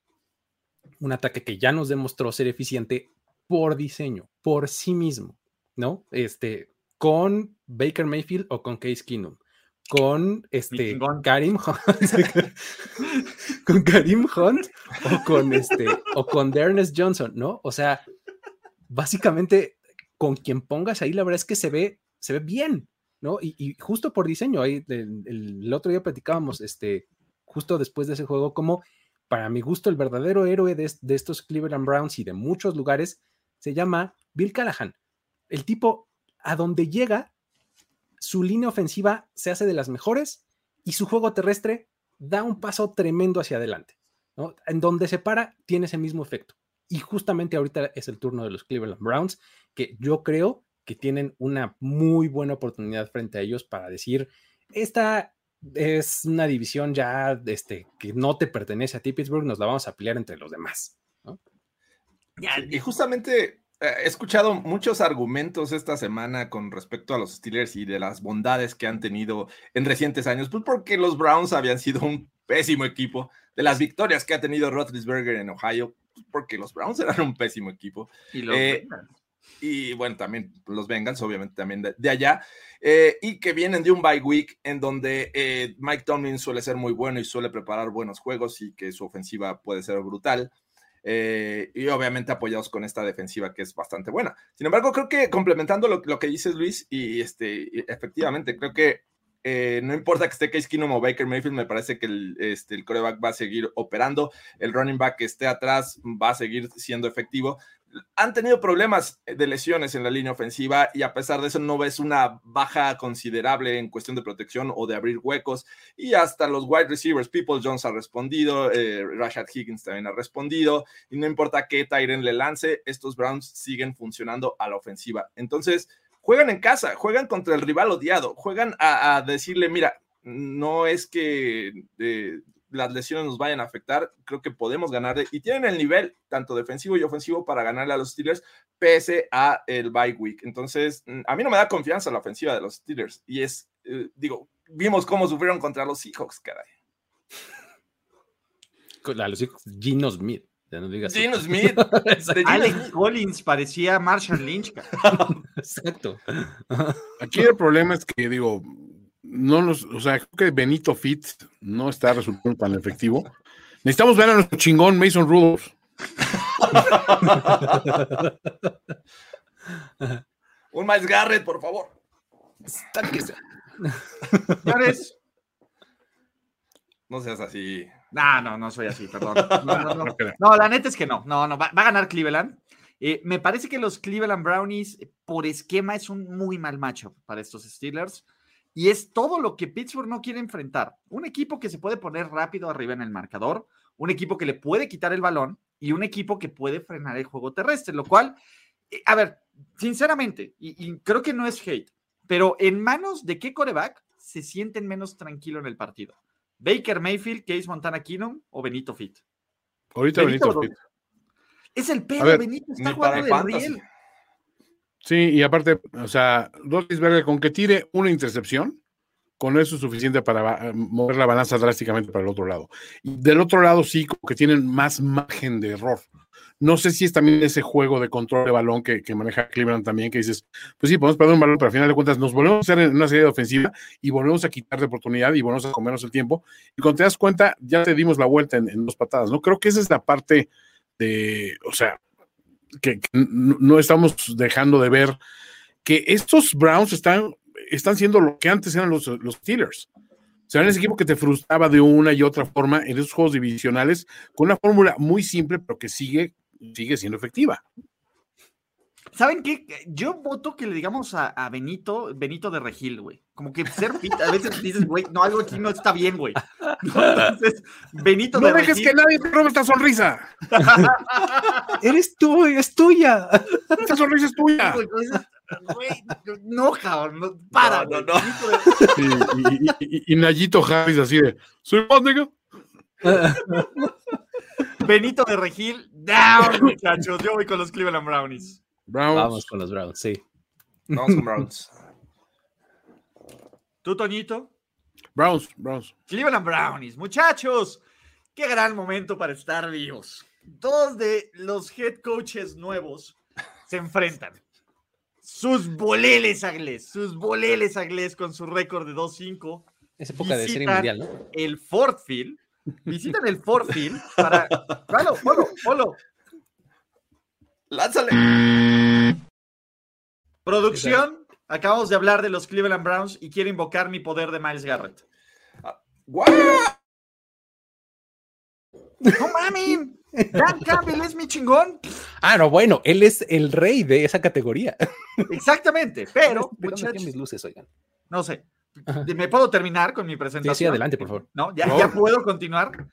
un ataque que ya nos demostró ser eficiente por diseño, por sí mismo, ¿no? Este, con Baker Mayfield o con Case Keenum con este. Karim Hunt, con Karim Hunt o con este o con Ernest Johnson, ¿no? O sea, básicamente con quien pongas ahí, la verdad es que se ve, se ve bien, ¿no? Y, y justo por diseño, ahí el, otro día platicábamos, este, justo después de ese juego, como para mi gusto el verdadero héroe de, de estos Cleveland Browns y de muchos lugares se llama Bill Callahan. El tipo a donde llega, su línea ofensiva se hace de las mejores y su juego terrestre da un paso tremendo hacia adelante. ¿no? En donde se para, tiene ese mismo efecto. Y justamente ahorita es el turno de los Cleveland Browns, que yo creo que tienen una muy buena oportunidad frente a ellos para decir, esta es una división ya este, que no te pertenece a ti, Pittsburgh, nos la vamos a pelear entre los demás. ¿no? Y justamente he escuchado muchos argumentos esta semana con respecto a los Steelers y de las bondades que han tenido en recientes años, pues porque los Browns habían sido un pésimo equipo, de las victorias que ha tenido Roethlisberger en Ohio, pues porque los Browns eran un pésimo equipo. Y los Eh, y bueno, también los Bengals, obviamente también de, de allá, eh, y que vienen de un bye week en donde eh, Mike Tomlin suele ser muy bueno y suele preparar buenos juegos y que su ofensiva puede ser brutal. Eh, y obviamente apoyados con esta defensiva que es bastante buena. Sin embargo, creo que complementando lo, lo que dices, Luis, y este, efectivamente, creo que eh, no importa que esté Case Keenum o Baker Mayfield, me parece que el, este, el coreback va a seguir operando, el running back que esté atrás va a seguir siendo efectivo han tenido problemas de lesiones en la línea ofensiva y a pesar de eso no ves una baja considerable en cuestión de protección o de abrir huecos y hasta los wide receivers, People Jones ha respondido, eh, Rashad Higgins también ha respondido y no importa qué Tyren le lance, estos Browns siguen funcionando a la ofensiva. Entonces, juegan en casa, juegan contra el rival odiado, juegan a, decirle, mira, no es que... eh, las lesiones nos vayan a afectar, creo que podemos ganarle y tienen el nivel tanto defensivo y ofensivo para ganarle a los Steelers pese a el bye week. Entonces, mm, a mí no me da confianza la ofensiva de los Steelers y es, eh, digo, vimos cómo sufrieron contra los Seahawks, caray. Con- A los hijos, Gino Smith. Ya no digas Gino. Smith, de Gino Alex Smith. Collins parecía Marshall Lynch. cara. Exacto. Aquí el problema es que, digo, no los, o sea, creo que Benito Fit no está resultando tan efectivo. Necesitamos ver a nuestro chingón Mason Rudolph. Un Miles Garrett, por favor. Señores, No seas así. No, no, no soy así, perdón. No, no, no. No creo. No, la neta es que no. No, no, va, va a ganar Cleveland. Eh, me parece que los Cleveland Brownies, por esquema, es un muy mal matchup para estos Steelers. Y es todo lo que Pittsburgh no quiere enfrentar. Un equipo que se puede poner rápido arriba en el marcador, un equipo que le puede quitar el balón y un equipo que puede frenar el juego terrestre, lo cual, eh, a ver, sinceramente, y, y creo que no es hate, pero en manos de qué coreback se sienten menos tranquilo en el partido. Baker Mayfield, Case Montana Keenum o Benito Fit. Ahorita Benito Benito. Rodríguez. Es el pedo, Benito está jugando de riel. Sí, y aparte, o sea, Roethlisberger con que tire una intercepción, con eso es suficiente para ba- mover la balanza drásticamente para el otro lado. Y del otro lado sí, como que tienen más margen de error. No sé si es también ese juego de control de balón que, que maneja Cleveland también, que dices, pues sí, podemos perder un balón, pero al final de cuentas nos volvemos a hacer en una serie de ofensiva y volvemos a quitar de oportunidad y volvemos a comernos el tiempo. Y cuando te das cuenta, ya te dimos la vuelta en, en dos patadas, ¿no? Creo que esa es la parte de, o sea, que, no estamos dejando de ver que estos Browns están, están siendo lo que antes eran los, los Steelers. O sea, eran ese equipo que te frustraba de una y otra forma en esos juegos divisionales con una fórmula muy simple, pero que sigue, sigue siendo efectiva. ¿Saben qué? Yo voto que le digamos a, a Benito, Benito de Regil, güey. Como que ser fit, a veces dices, güey, no, algo aquí no está bien, güey. ¿No? Entonces, Benito No de dejes Regil. que nadie te robe esta sonrisa. Eres tú, es tuya. Esta sonrisa es tuya. Güey, güey, no, cabrón, no, para, No, no, güey. no. Benito de- Y, y- y- y Nayito Harris así de, soy más nigga. Benito de Regil, down, muchachos. Yo voy con los Cleveland Brownies. Browns. Vamos con los Browns, sí. Vamos con Browns. ¿Tú, Toñito? Browns, Browns. Cleveland Brownies, muchachos, qué gran momento para estar vivos. Dos de los head coaches nuevos se enfrentan. Sus boleles aglés, sus boleles aglés con su récord de 2-5, Es época de serie mundial, ¿no? el Ford Field. Visitan el Ford Field para. Polo, polo, polo. Lánzale. Producción, acabamos de hablar de los Cleveland Browns y quiero invocar mi poder de Miles Garrett. ¡Guau! ¡No mames! Dan Campbell es mi chingón. Ah, no, bueno, él es el rey de esa categoría. Exactamente, pero, muchachos, mis luces, oigan. no sé. Ajá. ¿Me puedo terminar con mi presentación? Sí, sí, adelante, por favor. No, ya, No. ya puedo continuar.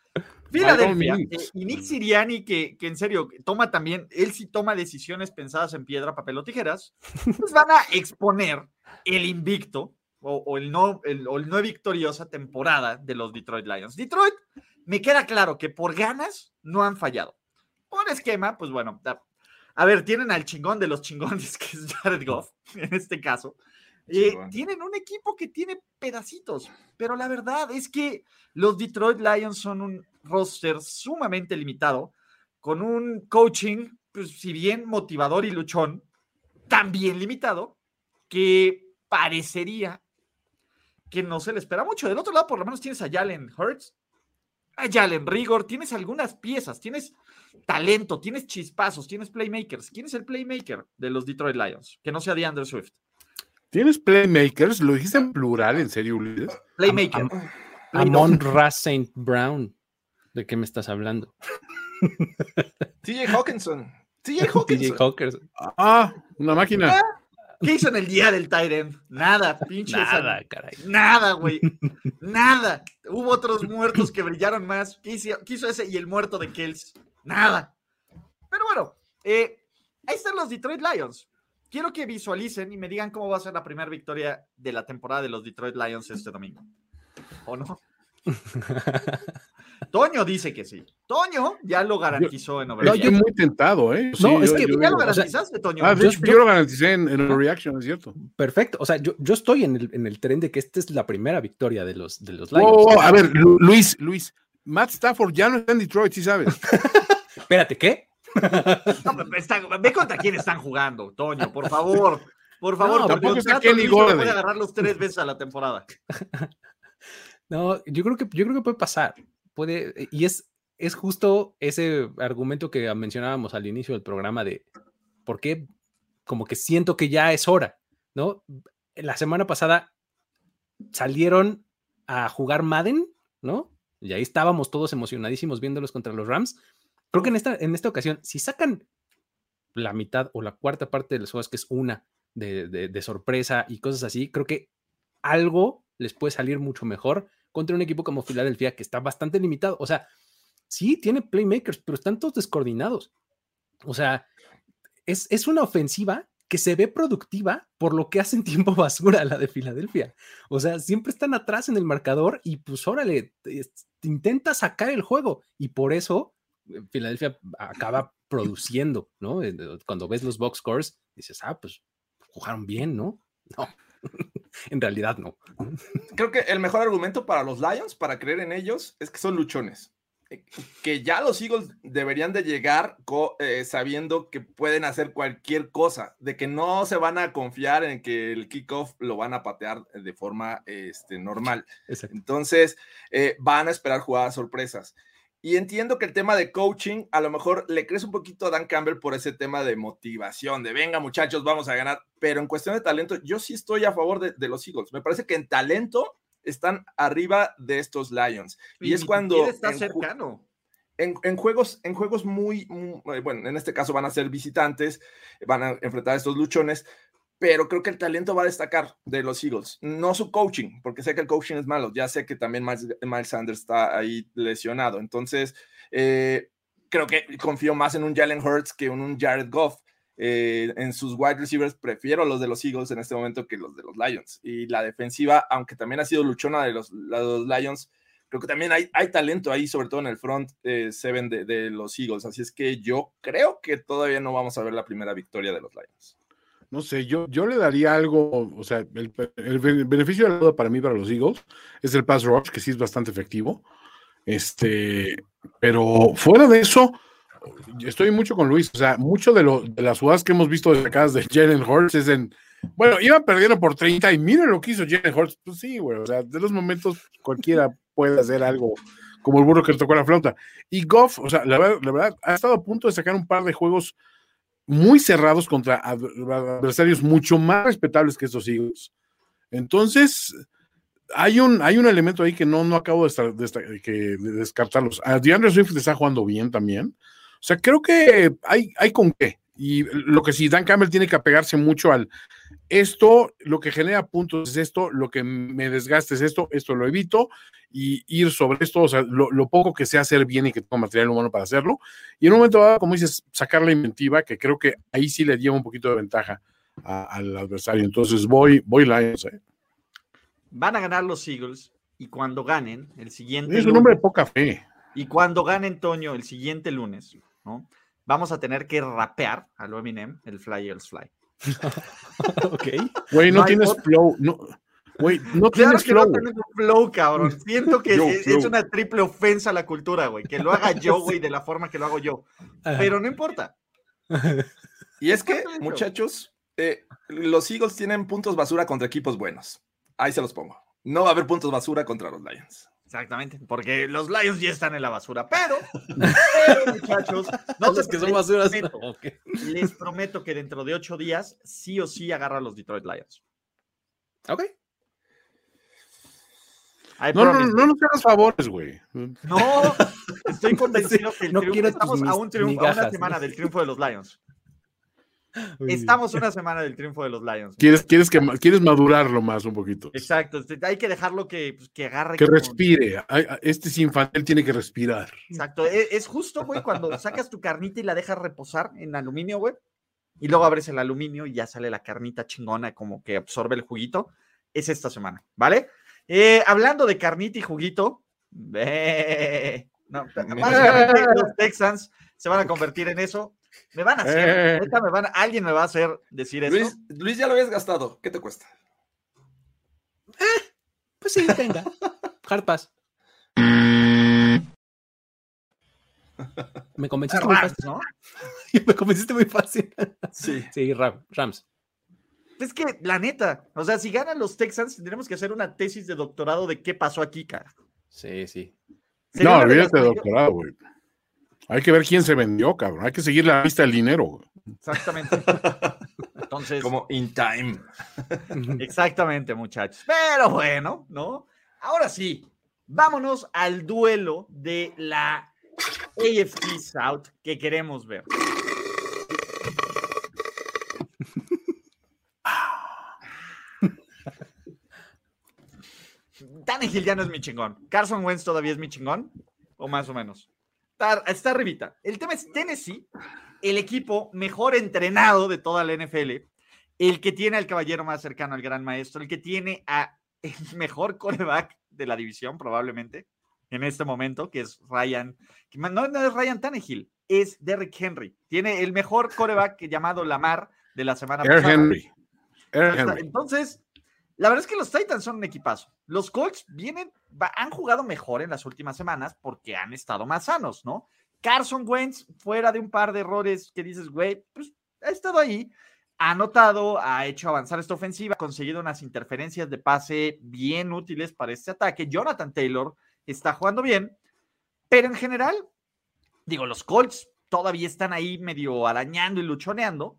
Filadelfia, eh, y Nick Siriani, que, que en serio toma también, él sí toma decisiones pensadas en piedra, papel o tijeras, pues van a exponer el invicto o, o el no, el, o el no victoriosa temporada de los Detroit Lions. Detroit, me queda claro que por ganas no han fallado. Por esquema, pues bueno, a, a ver, tienen al chingón de los chingones, que es Jared Goff, en este caso. Eh, tienen un equipo que tiene pedacitos, pero la verdad es que los Detroit Lions son un roster sumamente limitado, con un coaching, pues, si bien motivador y luchón, también limitado, que parecería que no se le espera mucho. Del otro lado, por lo menos tienes a Jalen Hurts, a Jalen Rigor, tienes algunas piezas, tienes talento, tienes chispazos, tienes playmakers. ¿Quién es el playmaker de los Detroit Lions? Que no sea DeAndre Swift. ¿Tienes playmakers? ¿Lo dijiste en plural, en serio, Ulises? Playmaker. Am- Play Amon Ra St. Brown. ¿De qué me estás hablando? TJ Hawkinson. TJ TJ Hawkinson. Ah, una máquina. ¿Qué hizo en el día del Tyrant? Nada, pinche. Nada, esa- caray. Nada, güey. Nada. Hubo otros muertos que brillaron más. ¿Qué hizo, qué hizo ese y el muerto de Kells? Nada. Pero bueno, eh, ahí están los Detroit Lions. Quiero que visualicen y me digan cómo va a ser la primera victoria de la temporada de los Detroit Lions este domingo. ¿O no? Toño dice que sí. Toño ya lo garantizó en Yo Overreaction. estoy muy tentado, ¿eh? No, es yo- que yo ya lo garantizaste, Toño. Ah, de yo- yo- yo lo garanticé en, en Overreaction, es cierto. Perfecto. O sea, yo, yo estoy en el, en el tren de que esta es la primera victoria de los, de los Wow, Lions. wow, a ver, Lu- Luis, Luis, Matt Stafford ya no está en Detroit, sí sabes. Espérate, ¿qué? No, está- ve contra quién están jugando, Toño, por favor. Por favor, No, tampoco está Kenny solo Golladay. puede agarrarlos tres veces a la temporada. No, yo creo que, yo creo que puede pasar. Puede, y es, es justo ese argumento que mencionábamos al inicio del programa de por qué como que siento que ya es hora, ¿no? La semana pasada salieron a jugar Madden, ¿no? Y ahí estábamos todos emocionadísimos viéndolos contra los Rams. Creo que en esta, en esta ocasión, si sacan la mitad o la cuarta parte de los juegos, que es una de, de sorpresa y cosas así, creo que algo les puede salir mucho mejor contra un equipo como Filadelfia, que está bastante limitado. O sea, sí, tiene playmakers, pero están todos descoordinados. O sea, es, es una ofensiva que se ve productiva por lo que hacen tiempo basura la de Filadelfia. O sea, siempre están atrás en el marcador y pues órale, intenta sacar el juego y por eso Filadelfia acaba produciendo, ¿no? Eh, cuando ves los box scores, dices, ah, pues jugaron bien, ¿no? No, en realidad no. Creo que el mejor argumento para los Lions, para creer en ellos, es que son luchones. Eh, que ya los Eagles deberían de llegar eh, sabiendo que pueden hacer cualquier cosa, de que no se van a confiar en que el kickoff lo van a patear de forma este, normal. Entonces, eh, van a esperar jugadas sorpresas. Y entiendo que el tema de coaching, a lo mejor le crees un poquito a Dan Campbell por ese tema de motivación, de venga muchachos, vamos a ganar, pero en cuestión de talento, yo sí estoy a favor de, de los Eagles. Me parece que en talento están arriba de estos Lions. Y, es cuando... Está cercano. En, juegos, en juegos muy, eh, bueno, en este caso van a ser visitantes, van a enfrentar a estos luchones, pero creo que el talento va a destacar de los Eagles, no su coaching, porque sé que el coaching es malo, ya sé que también Miles, Sanders está ahí lesionado, entonces eh, creo que confío más en un Jalen Hurts que en un Jared Goff. Eh, en sus wide receivers prefiero los de los Eagles en este momento que los de los Lions. Y la defensiva, aunque también ha sido luchona de los, los Lions, creo que también hay, hay, talento ahí, sobre todo en el front eh, seven de, de, los Eagles. Así es que yo creo que todavía no vamos a ver la primera victoria de los Lions. No sé, yo, yo le daría algo, o sea, el, beneficio de la duda para mí, para los Eagles, es el pass rush, que sí es bastante efectivo. Este, pero fuera de eso, estoy mucho con Luis, o sea, mucho de, lo, de las jugadas que hemos visto destacadas de Jalen Hurts es en, bueno, iban perdiendo por 30 y miren lo que hizo Jalen Hurts, pues sí, güey, o sea, de los momentos cualquiera puede hacer algo como el burro que le tocó la flauta. Y Goff, o sea, la la verdad, ha estado a punto de sacar un par de juegos muy cerrados contra adversarios mucho más respetables que estos Eagles. Entonces, hay un, hay un elemento ahí que no, no acabo de, estar, de, de descartarlos. A DeAndre Swift está jugando bien también. O sea, creo que hay, hay con qué. Y lo que sí, Dan Campbell tiene que apegarse mucho al esto, lo que genera puntos es esto, lo que me desgaste es esto, esto lo evito, y ir sobre esto, o sea, lo, poco que sé hacer bien y que tengo material humano para hacerlo. Y en un momento dado, como dices, sacar la inventiva, que creo que ahí sí le lleva un poquito de ventaja al adversario. Entonces voy, voy Lions. ¿eh? Van a ganar los Eagles, y cuando ganen, el siguiente. Es un hombre de poca fe. Y cuando gane Antonio el siguiente lunes, ¿no? Vamos a tener que rapear a lo Eminem el Fly Eagles Fly. ok. Güey, no, tienes flow. No, güey, no tienes flow. No flow, cabrón. Siento que es, una triple ofensa a la cultura, güey. Que lo haga yo, güey, de la forma que lo hago yo. Pero no importa. Y es que, muchachos, eh, los Eagles tienen puntos basura contra equipos buenos. Ahí se los pongo. No va a haber puntos basura contra los Lions. Exactamente, porque los Lions ya están en la basura, pero, pero muchachos, no los que son basuras. Les prometo que dentro de ocho días sí o sí agarra a los Detroit Lions. Ok. No, no, no, no nos hagas favores, güey. No, estoy convencido que el no triunfo, estamos a, un triunfo, a una semana del triunfo de los Lions. Estamos una semana del triunfo de los Lions. ¿Quieres, quieres, que, quieres madurarlo más un poquito. Exacto, este, hay que dejarlo que, pues, que agarre. Que respire. Este es infantil, tiene que respirar. Exacto, e, es, justo, güey, cuando sacas tu carnita y la dejas reposar en aluminio, güey, y luego abres el aluminio y ya sale la carnita chingona, como que absorbe el juguito. Es esta semana, ¿vale? Eh, hablando de carnita y juguito, eh, no, los Texans se van a convertir en eso. Me van a hacer, eh. me van, alguien me va a hacer decir eso. Luis, ya lo habías gastado. ¿Qué te cuesta? Eh, pues sí, venga. Hard pass. Me convenciste muy fácil. ¿no? Me convenciste muy fácil. Sí. Sí, Rams. Es que, la neta, o sea, si ganan los Texans, tendremos que hacer una tesis de doctorado de qué pasó aquí, cara. Sí, sí. Sería No, olvídate de doctorado, güey. Hay que ver quién se vendió, cabrón. Hay que seguir la lista del dinero. Exactamente. Entonces, Como in time. exactamente, muchachos. Pero bueno, ¿no? Ahora sí, vámonos al duelo de la AFC South que queremos ver. Tannehill ya no es mi chingón. Carson Wentz todavía es mi chingón, o más o menos. Está, está arribita. El tema es Tennessee, el equipo mejor entrenado de toda la NFL, el que tiene al caballero más cercano al gran maestro, el que tiene a el mejor coreback de la división, probablemente, en este momento, que es Ryan, que no, no es Ryan Tannehill, es Derrick Henry. Tiene el mejor coreback llamado Lamar de la semana Air pasada. Henry. Air Está- Henry. La verdad es que los Titans son un equipazo. Los Colts vienen, han jugado mejor en las últimas semanas porque han estado más sanos, ¿no? Carson Wentz, fuera de un par de errores que dices, güey, pues ha estado ahí, ha anotado, ha hecho avanzar esta ofensiva, ha conseguido unas interferencias de pase bien útiles para este ataque. Jonathan Taylor está jugando bien, pero en general, digo, los Colts todavía están ahí medio arañando y luchoneando,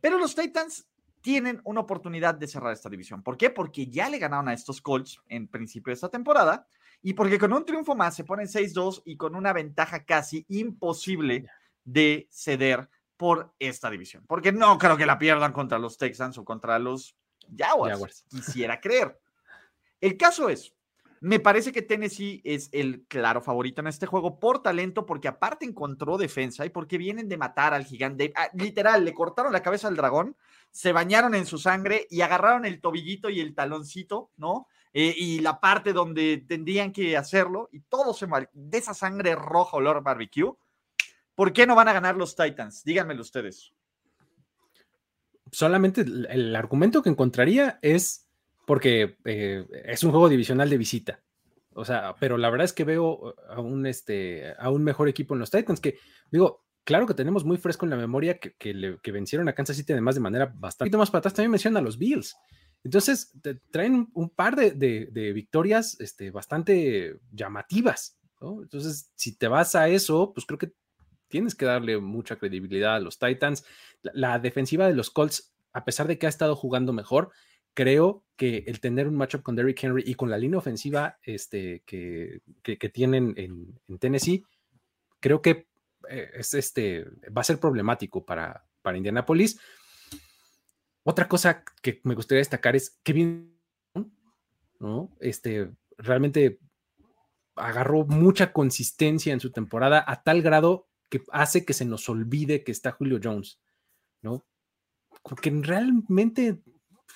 pero los Titans tienen una oportunidad de cerrar esta división. ¿Por qué? Porque ya le ganaron a estos Colts en principio de esta temporada y porque con un triunfo más se ponen 6-2 y con una ventaja casi imposible de ceder por esta división. Porque no creo que la pierdan contra los Texans o contra los Jaguars. Jaguars. Quisiera creer. El caso es, me parece que Tennessee es el claro favorito en este juego por talento, porque aparte encontró defensa y porque vienen de matar al gigante. Ah, literal, le cortaron la cabeza al dragón, se bañaron en su sangre y agarraron el tobillito y el taloncito, ¿no? Eh, y la parte donde tendrían que hacerlo y todo se mal de esa sangre roja olor barbecue. ¿Por qué no van a ganar los Titans? Díganmelo ustedes. Solamente el, el argumento que encontraría es porque eh, es un juego divisional de visita. O sea, pero la verdad es que veo a un, este, a un mejor equipo en los Titans que, digo, claro que tenemos muy fresco en la memoria que, que, vencieron a Kansas City además de manera bastante más para atrás. También mencionan a los Bills. Entonces, traen un, par de, de- victorias este, bastante llamativas. Entonces, si te vas a eso, pues creo que tienes que darle mucha credibilidad a los Titans. La defensiva de los Colts, a pesar de que ha estado jugando mejor, creo que el tener un matchup con Derrick Henry y con la línea ofensiva este, que, que- tienen en, en Tennessee, creo que eh, es este, va a ser problemático para, para Indianapolis. Otra cosa que me gustaría destacar es que bien, ¿no? Este, realmente agarró mucha consistencia en su temporada a tal grado que hace que se nos olvide que está Julio Jones, ¿no? Porque realmente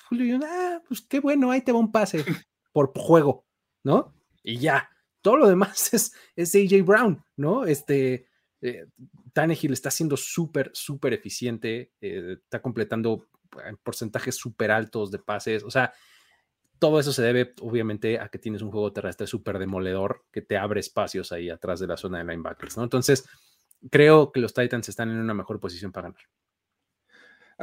Julio Jones, ah, pues qué bueno, ahí te va un pase por juego, ¿no? Y ya, todo lo demás es, es AJ Brown, ¿no? Este, eh, Tannehill está siendo súper, súper eficiente, eh, está completando eh, porcentajes súper altos de pases, o sea, todo eso se debe obviamente a que tienes un juego terrestre súper demoledor que te abre espacios ahí atrás de la zona de linebackers, ¿no? Entonces, creo que los Titans están en una mejor posición para ganar.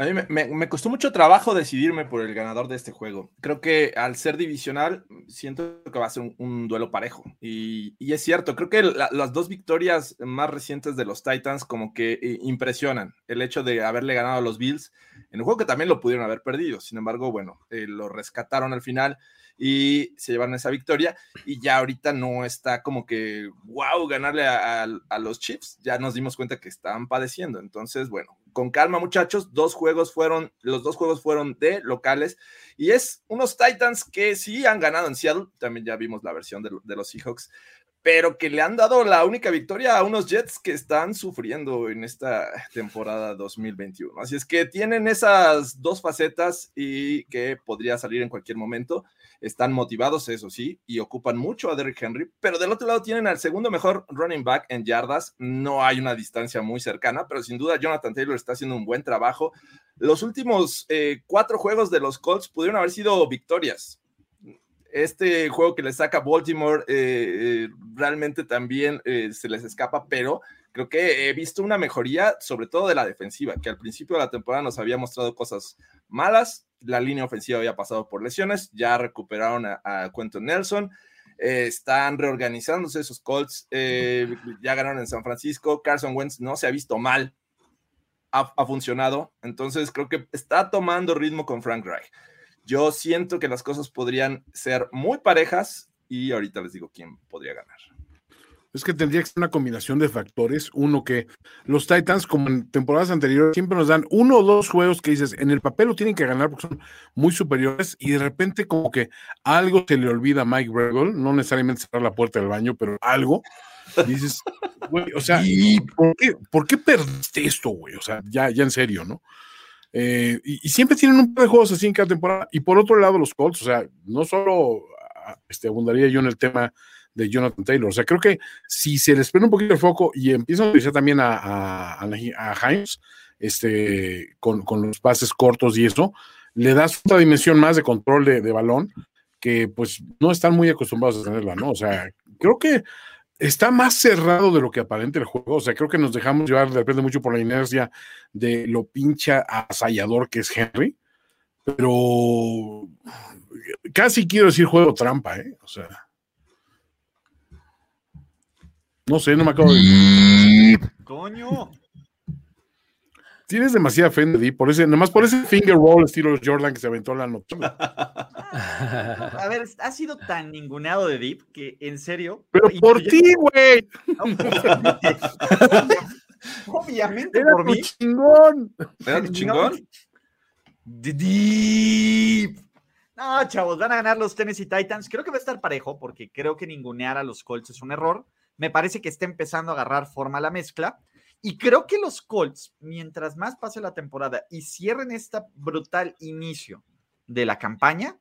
A mí me, costó mucho trabajo decidirme por el ganador de este juego. Creo que al ser divisional, siento que va a ser un, duelo parejo. Y, es cierto, creo que la- las dos victorias más recientes de los Titans como que eh, impresionan. El hecho de haberle ganado a los Bills en un juego que también lo pudieron haber perdido. Sin embargo, bueno, eh, lo rescataron al final y se llevaron esa victoria. Y ya ahorita no está como que, wow, ganarle a, a- a los Chiefs. Ya nos dimos cuenta que estaban padeciendo. Entonces, bueno, con calma, muchachos. Dos juegos fueron, los dos juegos fueron de locales. Y es unos Titans que sí han ganado en Seattle. También ya vimos la versión de, de los Seahawks. Pero que le han dado la única victoria a unos Jets que están sufriendo en esta temporada 2021. Así es que tienen esas dos facetas y que podría salir en cualquier momento están motivados, eso sí, y ocupan mucho a Derrick Henry, pero del otro lado tienen al segundo mejor running back en yardas. No hay una distancia muy cercana, pero sin duda Jonathan Taylor está haciendo un buen trabajo. Los últimos eh, cuatro juegos de los Colts pudieron haber sido victorias. Este juego que les saca Baltimore eh, eh, realmente también se les escapa, pero creo que he visto una mejoría, sobre todo de la defensiva, que al principio de la temporada nos había mostrado cosas malas. La línea ofensiva había pasado por lesiones, ya recuperaron a, a Quentin Nelson. eh, están reorganizándose esos Colts, eh, ya ganaron en San Francisco, Carson Wentz no se ha visto mal, ha, ha funcionado, entonces creo que está tomando ritmo con Frank Reich. Yo siento que las cosas podrían ser muy parejas y ahorita les digo quién podría ganar. Es que tendría que ser una combinación de factores. Uno, que los Titans, como en temporadas anteriores, siempre nos dan uno o dos juegos que dices, en el papel lo tienen que ganar porque son muy superiores y de repente como que algo se le olvida a Mike Bregel, no necesariamente cerrar la puerta del baño, pero algo. Y dices, güey, o sea, ¿por qué, ¿por qué perdiste esto, güey? O sea, ya, ya en serio, ¿no? Eh, y, y siempre tienen un par de juegos así en cada temporada. Y por otro lado, los Colts, o sea, no solo este, abundaría yo en el tema de Jonathan Taylor. O sea, creo que si se les prende un poquito el foco y empiezan a utilizar también a, a, Himes este, con, con, los pases cortos y eso, le das otra dimensión más de control de, de, balón que pues no están muy acostumbrados a tenerla, ¿no? O sea, creo que está más cerrado de lo que aparente el juego. O sea, creo que nos dejamos llevar de repente mucho por la inercia de lo pincha asallador que es Henry, pero casi quiero decir juego trampa, ¿eh? O sea. No sé, no me acabo de. ¡Coño! Tienes demasiada fe en Deep, por ese, nomás por ese finger roll estilo Jordan que se aventó la noche. A ver, ha sido tan ninguneado de Deep que en serio. Pero por ti, güey. Obviamente Era por tu mí. chingón. ¿Era tu chingón? De Deep. No, chavos, van a ganar los Tennessee Titans. Creo que va a estar parejo porque creo que ningunear a los Colts es un error. Me parece que está empezando a agarrar forma la mezcla. Y creo que los Colts, mientras más pase la temporada y cierren este brutal inicio de la campaña,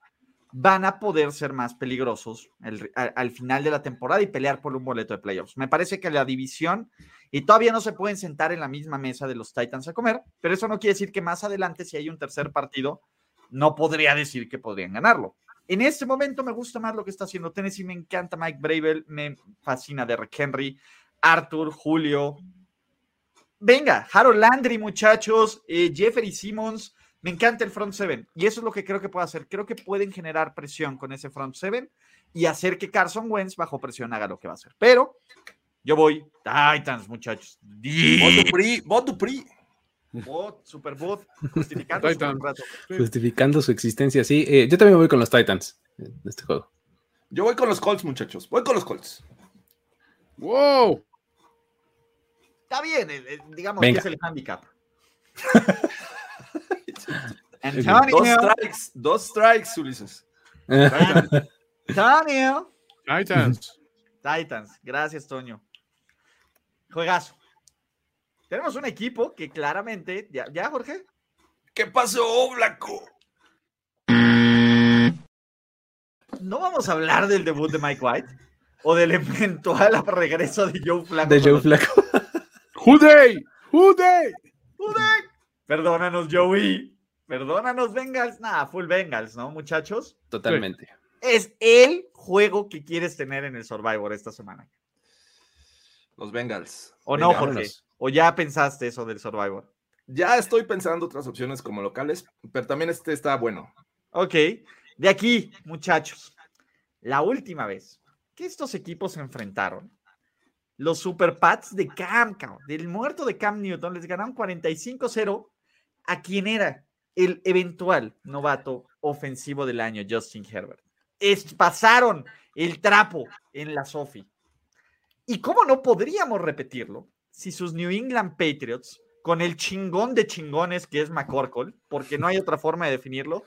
van a poder ser más peligrosos el, al, al, final de la temporada y pelear por un boleto de playoffs. Me parece que la división, y todavía no se pueden sentar en la misma mesa de los Titans a comer, pero eso no quiere decir que más adelante, si hay un tercer partido, no podría decir que podrían ganarlo. En este momento me gusta más lo que está haciendo Tennessee, me encanta Mike Bravel, me fascina Derrick Henry, Arthur, Julio. Venga, Harold Landry, muchachos, eh, Jeffrey Simmons, me encanta el front seven y eso es lo que creo que puede hacer. Creo que pueden generar presión con ese front seven y hacer que Carson Wentz bajo presión haga lo que va a hacer. Pero yo voy Titans, muchachos. Voto PRI, voto PRI. Bot, super bot, justificando, su contrato. justificando su existencia. Sí, eh, yo también voy con los Titans de este juego. Yo voy con los Colts, muchachos. Voy con los Colts. Wow. Está bien, digamos Venga. que es el handicap. Antonio. Dos strikes, dos strikes, Ulises. Antonio. Titans. Titans. Gracias, Toño. Juegazo. Tenemos un equipo que claramente. ¿Ya, ¿ya Jorge? ¿Qué pasó, Blanco? No vamos a hablar del debut de Mike White o del eventual regreso de Joe Flacco. De Joe Flacco. Juday, Juday. Juday. Perdónanos, Joey. Perdónanos, Bengals. Nada, full Bengals, ¿no, muchachos? Totalmente. Es el juego que quieres tener en el Survivor esta semana. Los Bengals. ¿O no, Jorge? ¿O ya pensaste eso del Survivor? Ya estoy pensando otras opciones como locales, pero también este está bueno. Ok. De aquí, muchachos, la última vez que estos equipos se enfrentaron, los Super Pats de Cam, del muerto de Cam Newton, les ganaron 45-0 a quien era el eventual novato ofensivo del año, Justin Herbert. Es, pasaron el trapo en la Sofi. ¿Y cómo no podríamos repetirlo si sus New England Patriots, con el chingón de chingones que es McCorkle, porque no hay otra forma de definirlo,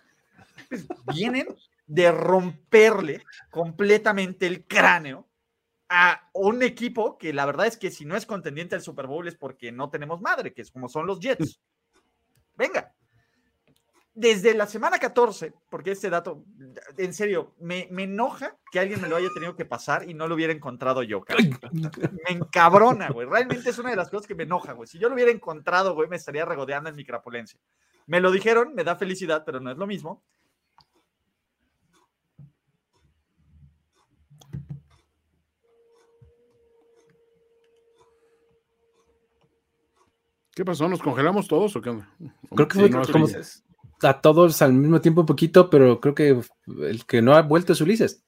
pues vienen de romperle completamente el cráneo a un equipo que la verdad es que si no es contendiente al Super Bowl es porque no tenemos madre, que es como son los Jets. Venga. Desde la semana 14, porque este dato, en serio, me, me enoja que alguien me lo haya tenido que pasar y no lo hubiera encontrado yo. Cabrón. Me encabrona, güey. Realmente es una de las cosas que me enoja, güey. Si yo lo hubiera encontrado, güey, me estaría regodeando en mi crapulencia. Me lo dijeron, me da felicidad, pero no es lo mismo. ¿Qué pasó? ¿Nos congelamos todos o qué onda? Creo que fue no, como a todos al mismo tiempo un poquito, pero creo que el que no ha vuelto es Ulises.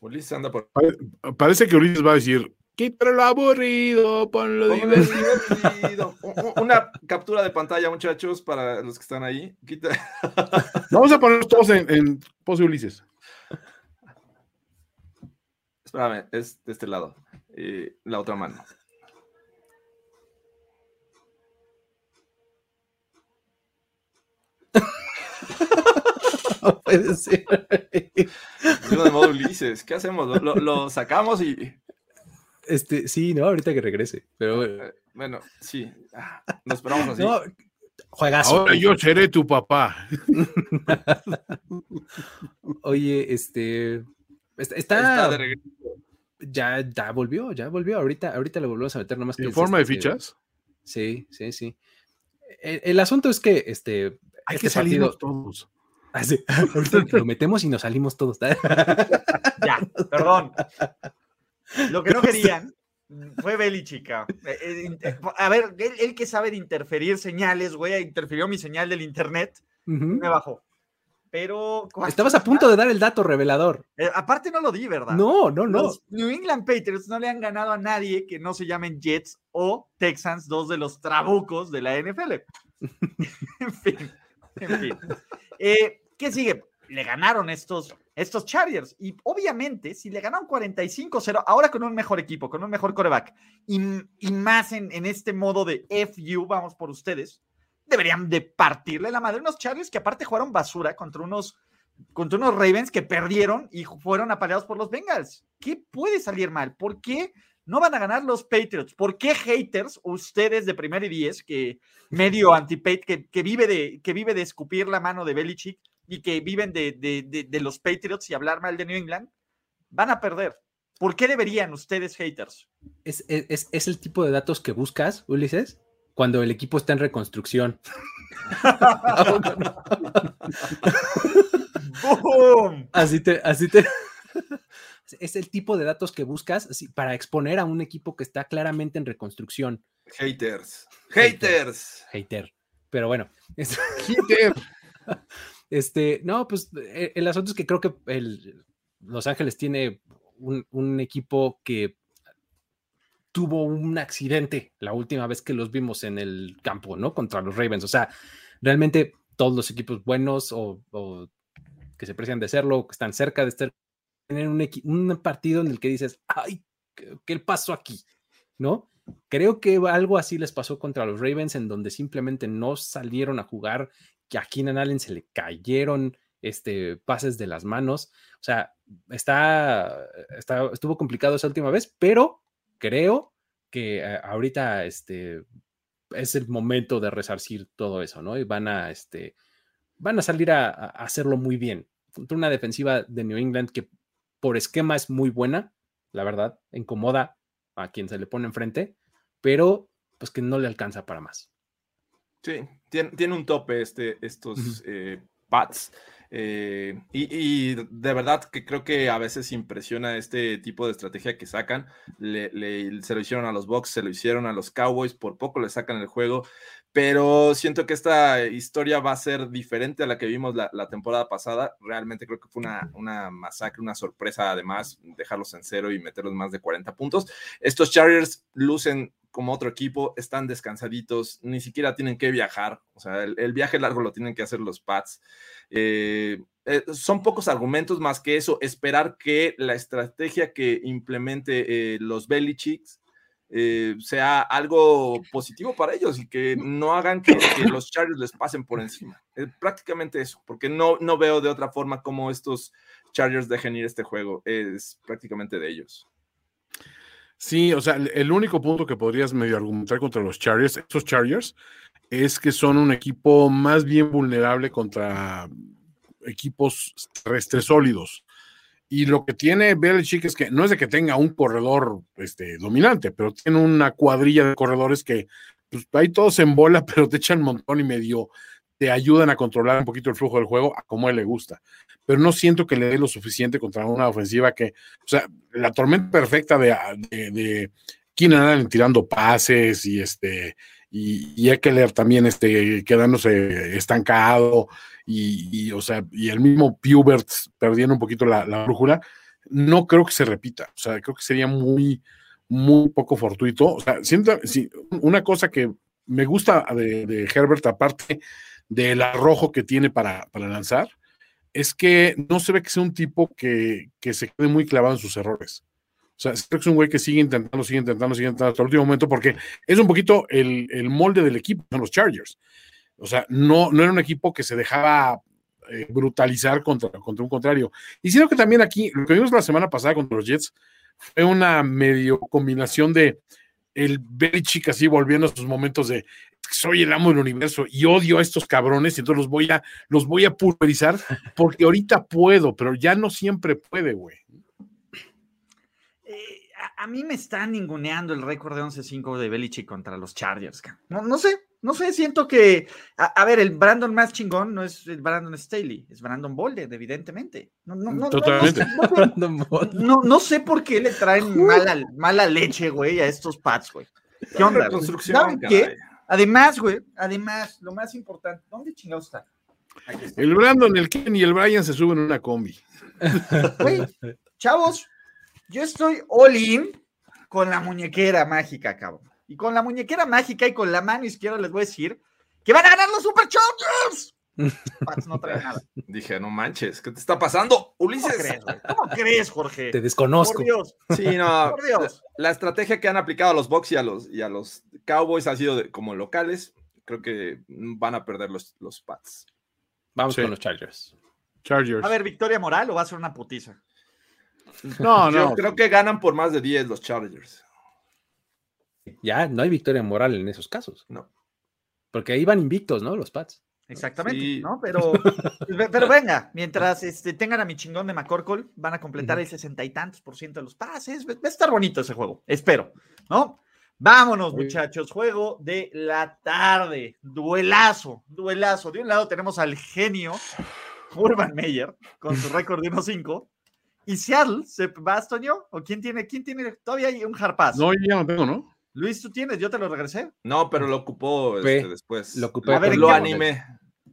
Ulises anda por. Pare- Parece que Ulises va a decir, quítale lo aburrido, ponlo divertido. Una captura de pantalla, muchachos, para los que están ahí. Quita- Vamos a poner todos en, en pose Ulises. Espérame, es de este lado. Y la otra mano. No puede ser. Yo de modo Ulises. ¿Qué hacemos? Lo, sacamos y. Este, sí, no, ahorita que regrese. Pero eh, Bueno, sí. Ah, Nos esperamos así. no, juegazo. Ahora yo seré tu papá. Oye, este está, de regreso. ya, ya volvió, ya volvió. Ahorita, ahorita lo volvemos a meter nomás que ¿En es forma de este, fichas? Sí, sí, sí. El, el asunto es que este Hay este que salirnos partido- todos. Ah, sí, ahorita lo metemos y nos salimos todos. Ya, perdón. Lo que no querían fue Belichick. ah. Eh, eh, in- A ver, él, él que sabe de interferir señales, güey, interfirió mi señal del internet, me bajó. Pero. Estabas a punto de dar el dato revelador. Eh, aparte, no lo di, ¿verdad? No, no, no. Los New England Patriots no le han ganado a nadie que no se llamen Jets o Texans, dos de los trabucos de la NFL. en fin, en fin. Eh, ¿Qué sigue? Le ganaron estos, estos Chargers. Y obviamente, si le ganaron 45-0, ahora con un mejor equipo, con un mejor coreback, y, y más en, en este modo de FU, vamos por ustedes, deberían de partirle la madre unos Chargers que aparte jugaron basura contra unos contra unos Ravens que perdieron y fueron apaleados por los Bengals. ¿Qué puede salir mal? ¿Por qué no van a ganar los Patriots? ¿Por qué haters, ustedes de primer y diez, que medio anti que, que, vive de, que vive de escupir la mano de Belichick y que viven de, de, de, de los Patriots y hablar mal de New England, van a perder? ¿Por qué deberían ustedes haters? Es, es, es el tipo de datos que buscas, Ulises, cuando el equipo está en reconstrucción. ¡Boom! Así te, así te. Es el tipo de datos que buscas para exponer a un equipo que está claramente en reconstrucción. Haters. Haters. Hater. Pero bueno. es- Hater. Este, no, pues eh, el asunto es que creo que el, Los Ángeles tiene un, un equipo que tuvo un accidente la última vez que los vimos en el campo, ¿no? Contra los Ravens. O sea, realmente todos los equipos buenos o, o que se precian de serlo, que están cerca de estar, tener un, partido en el que dices, ay, ¿qué, pasó aquí? ¿No? Creo que algo así les pasó contra los Ravens, en donde simplemente no salieron a jugar, que a Keenan Allen se le cayeron este, pases de las manos. O sea, está, está, estuvo complicado esa última vez, pero creo que eh, ahorita este, es el momento de resarcir todo eso, ¿no? Y van a, este, van a salir a, hacerlo muy bien. Una defensiva de New England que por esquema es muy buena, la verdad, incomoda a quien se le pone enfrente, pero pues que no le alcanza para más. Sí, tiene, tiene un tope este, estos Ujú. eh, Pats. Eh, y, de verdad que creo que a veces impresiona este tipo de estrategia que sacan. Le, le- se lo hicieron a los Bucks, se lo hicieron a los Cowboys, por poco le sacan el juego. Pero siento que esta historia va a ser diferente a la que vimos la, la temporada pasada. Realmente creo que fue una, una masacre, una sorpresa además, dejarlos en cero y meterlos más de 40 puntos. Estos Chargers lucen como otro equipo, están descansaditos, ni siquiera tienen que viajar, o sea, el, viaje largo lo tienen que hacer los Pats. Eh, eh, son pocos argumentos más que eso, esperar que la estrategia que implemente eh, los Belichicks eh, sea algo positivo para ellos y que no hagan que, que los Chargers les pasen por encima. Eh, prácticamente eso, porque no, no veo de otra forma cómo estos Chargers dejen ir este juego, es prácticamente de ellos. Sí, o sea, el- único punto que podrías medio argumentar contra los Chargers, estos Chargers, es que son un equipo más bien vulnerable contra equipos terrestres sólidos. Y lo que tiene Belichick es que no es de que tenga un corredor este, dominante, pero tiene una cuadrilla de corredores que pues, ahí todos en bola, pero te echan un montón y medio te ayudan a controlar un poquito el flujo del juego a como a él le gusta. Pero no siento que le dé lo suficiente contra una ofensiva que, o sea, la tormenta perfecta de, de, de Keenan Allen tirando pases y este y, y Eckler también este, quedándose estancado y, y, o sea, y el mismo Pubert perdiendo un poquito la, la brújula, no creo que se repita. O sea, creo que sería muy, muy poco fortuito. O sea, siento, sí, una cosa que me gusta de, de Herbert, aparte del arrojo que tiene para, para, lanzar, es que no se ve que sea un tipo que, que se quede muy clavado en sus errores. O sea, es un güey que sigue intentando, sigue intentando, sigue intentando hasta el último momento, porque es un poquito el, el molde del equipo, son los Chargers. O sea, no, no era un equipo que se dejaba eh, brutalizar contra, contra un contrario. Y siento que también aquí, lo que vimos la semana pasada contra los Jets, fue una medio combinación de el Belichick así volviendo a sus momentos de soy el amo del universo y odio a estos cabrones y entonces los voy a los voy a pulverizar porque ahorita puedo, pero ya no siempre puede, güey. Eh, a, a, mí me está ninguneando el récord de 11-5 de Belichick contra los Chargers. No, no sé, no sé, siento que, a, a, ver, el Brandon más chingón no es el Brandon Staley, es Brandon Bolden, evidentemente. No, no, no, Totalmente. No, no, sé por qué le traen mala, mala leche, güey, a estos Pats, güey. ¿Qué onda? ¿Saben qué? Además, güey, además, lo más importante, ¿dónde chingados está? está? El Brandon, el Ken y el Brian se suben en una combi. Güey, chavos, yo estoy all in con la muñequera mágica, cabrón. Y con la muñequera mágica y con la mano izquierda les voy a decir que van a ganar los Super Chargers. Pats no trae nada. Dije, no manches, ¿qué te está pasando, Ulises? ¿Cómo crees, güey? ¿Cómo crees, Jorge? Te desconozco. Por Dios. Sí, no. Por Dios. La, la, estrategia que han aplicado a los Bucks y a los, y a los Cowboys ha sido de, como locales. Creo que van a perder los, los Pats. Vamos sí. con los Chargers. Chargers. A ver, ¿victoria moral o va a ser una putiza? No, Yo no. creo que ganan por más de 10 los Chargers. Ya, no hay victoria moral en esos casos. No. Porque ahí van invictos, ¿no? Los Pats. Exactamente, sí. ¿no? Pero, pero venga, mientras este, tengan a mi chingón de McCorkle, van a completar uh -huh. el sesenta y tantos por ciento de los pases. Va a estar bonito ese juego, espero, ¿no? Vámonos, muchachos, juego de la tarde, duelazo, duelazo. De un lado tenemos al genio Urban Meyer con su récord de 1-5. ¿Y Seattle se va Toño? ¿O quién tiene? ¿Quién tiene? Todavía hay un harpaz. No, ya no tengo, ¿no? Luis, ¿tú tienes? ¿Yo te lo regresé? No, pero lo ocupó este, después. Lo ocupé. A ver, lo animé.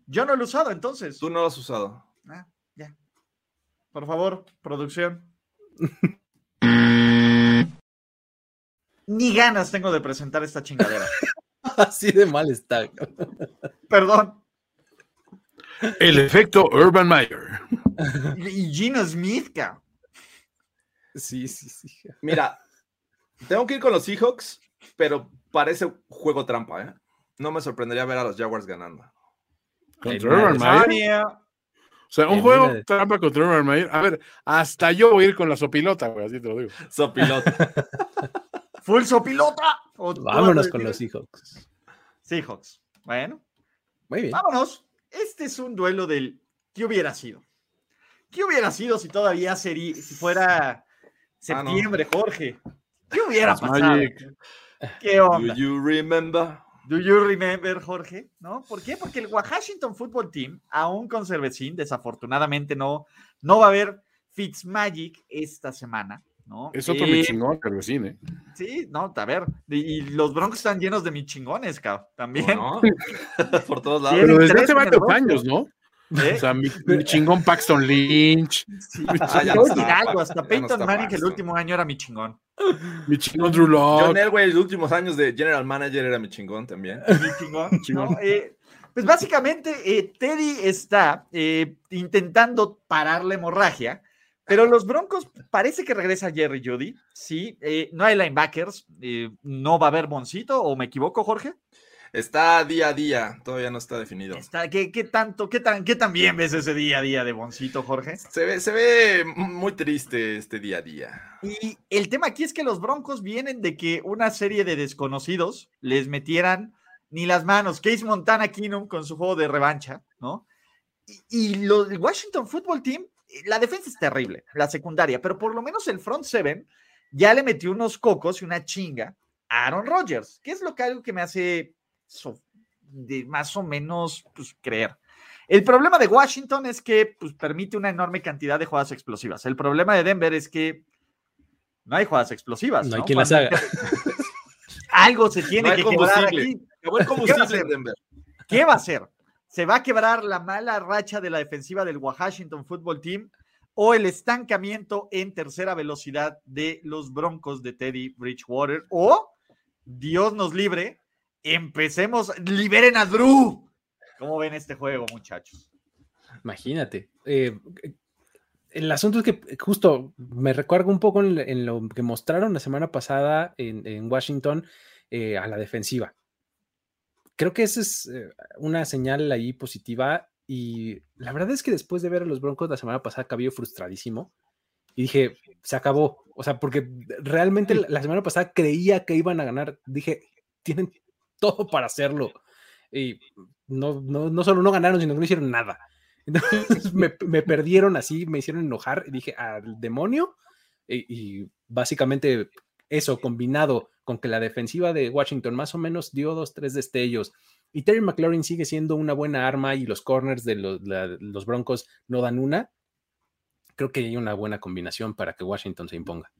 Yo no lo he usado, entonces. Tú no lo has usado. Ah, ya. Por favor, producción. Ni ganas tengo de presentar esta chingadera. Así de mal está. Perdón. El efecto Urban Meyer. Y Gino Smith, cabrón. Sí, sí, sí. Mira, tengo que ir con los Seahawks, pero parece juego trampa, ¿eh? No me sorprendería ver a los Jaguars ganando. ¿Contra Urban Meyer? O sea, un juego trampa contra Urban Meyer. A ver, hasta yo voy a ir con la sopilota, güey, así te lo digo. Sopilota. Full sopilota. Vámonos con los Seahawks. Seahawks. Bueno. Muy bien. Vámonos. Este es un duelo del ¿qué hubiera sido? ¿Qué hubiera sido si todavía sería, si fuera septiembre, ah, no. Jorge? ¿Qué hubiera pasado? Magic. ¿Qué onda? Do you remember? Do you remember, Jorge? ¿No? ¿Por qué? Porque el Washington Football Team, aún con Cervecín, desafortunadamente no, no va a haber Fitzmagic esta semana. ¿no? Es otro eh, mi chingón, Cervecín, ¿eh? Sí, no, a ver. Y los Broncos están llenos de mis chingones, cabrón. También. No, Por todos lados. Pero desde hace varios años, ¿no? ¿Eh? O sea, mi, mi, chingón Paxton Lynch. Sí, ah, ya no está, algo, hasta Peyton no Manning, que el último año era mi chingón. Mi chingón Drew Locke. John Elway, los últimos años de General Manager era mi chingón también. Mi chingón. chingón. ¿no? Eh, pues básicamente, eh, Teddy está eh, intentando parar la hemorragia, pero los Broncos parece que regresa Jerry Judy. Sí, no hay linebackers, no va a haber Boncito, ¿o me equivoco, Jorge? Está día a día, todavía no está definido. Está, ¿qué, ¿qué, tanto, qué tan, qué tan bien ves ese día a día de Boncito, Jorge? Se ve, se ve muy triste este día a día. Y el tema aquí es que los Broncos vienen de que una serie de desconocidos les metieran ni las manos. Case Montana Keenum con su juego de revancha, ¿no? Y, y lo, el Washington Football Team, la defensa es terrible, la secundaria, pero por lo menos el front seven ya le metió unos cocos y una chinga a Aaron Rodgers, que es lo que algo que me hace de más o menos pues, creer. El problema de Washington es que pues, permite una enorme cantidad de jugadas explosivas. El problema de Denver es que no hay jugadas explosivas. No, ¿no? hay quien las haga. Algo se tiene no que quebrar aquí. ¿Qué va? ¿Qué va a hacer? ¿Se va a quebrar la mala racha de la defensiva del Washington Football Team? o el estancamiento en tercera velocidad de los Broncos de Teddy Bridgewater o, Dios nos libre, empecemos, liberen a Drew. ¿Cómo ven este juego, muchachos? Imagínate. eh, el asunto es que justo me recuerda un poco en, en lo que mostraron la semana pasada en, en Washington eh, a la defensiva. Creo que esa es eh, una señal ahí positiva y la verdad es que después de ver a los Broncos la semana pasada, cabello frustradísimo y dije, se acabó. O sea, porque realmente la semana pasada creía que iban a ganar. Dije, tienen todo para hacerlo. Y no, no, no solo no ganaron, sino que no hicieron nada. Me, me perdieron así, me hicieron enojar dije, al demonio. Y, y básicamente eso combinado con que la defensiva de Washington más o menos dio dos, tres destellos. Y Terry McLaurin sigue siendo una buena arma y los corners de los, los Broncos no dan una. Creo que hay una buena combinación para que Washington se imponga.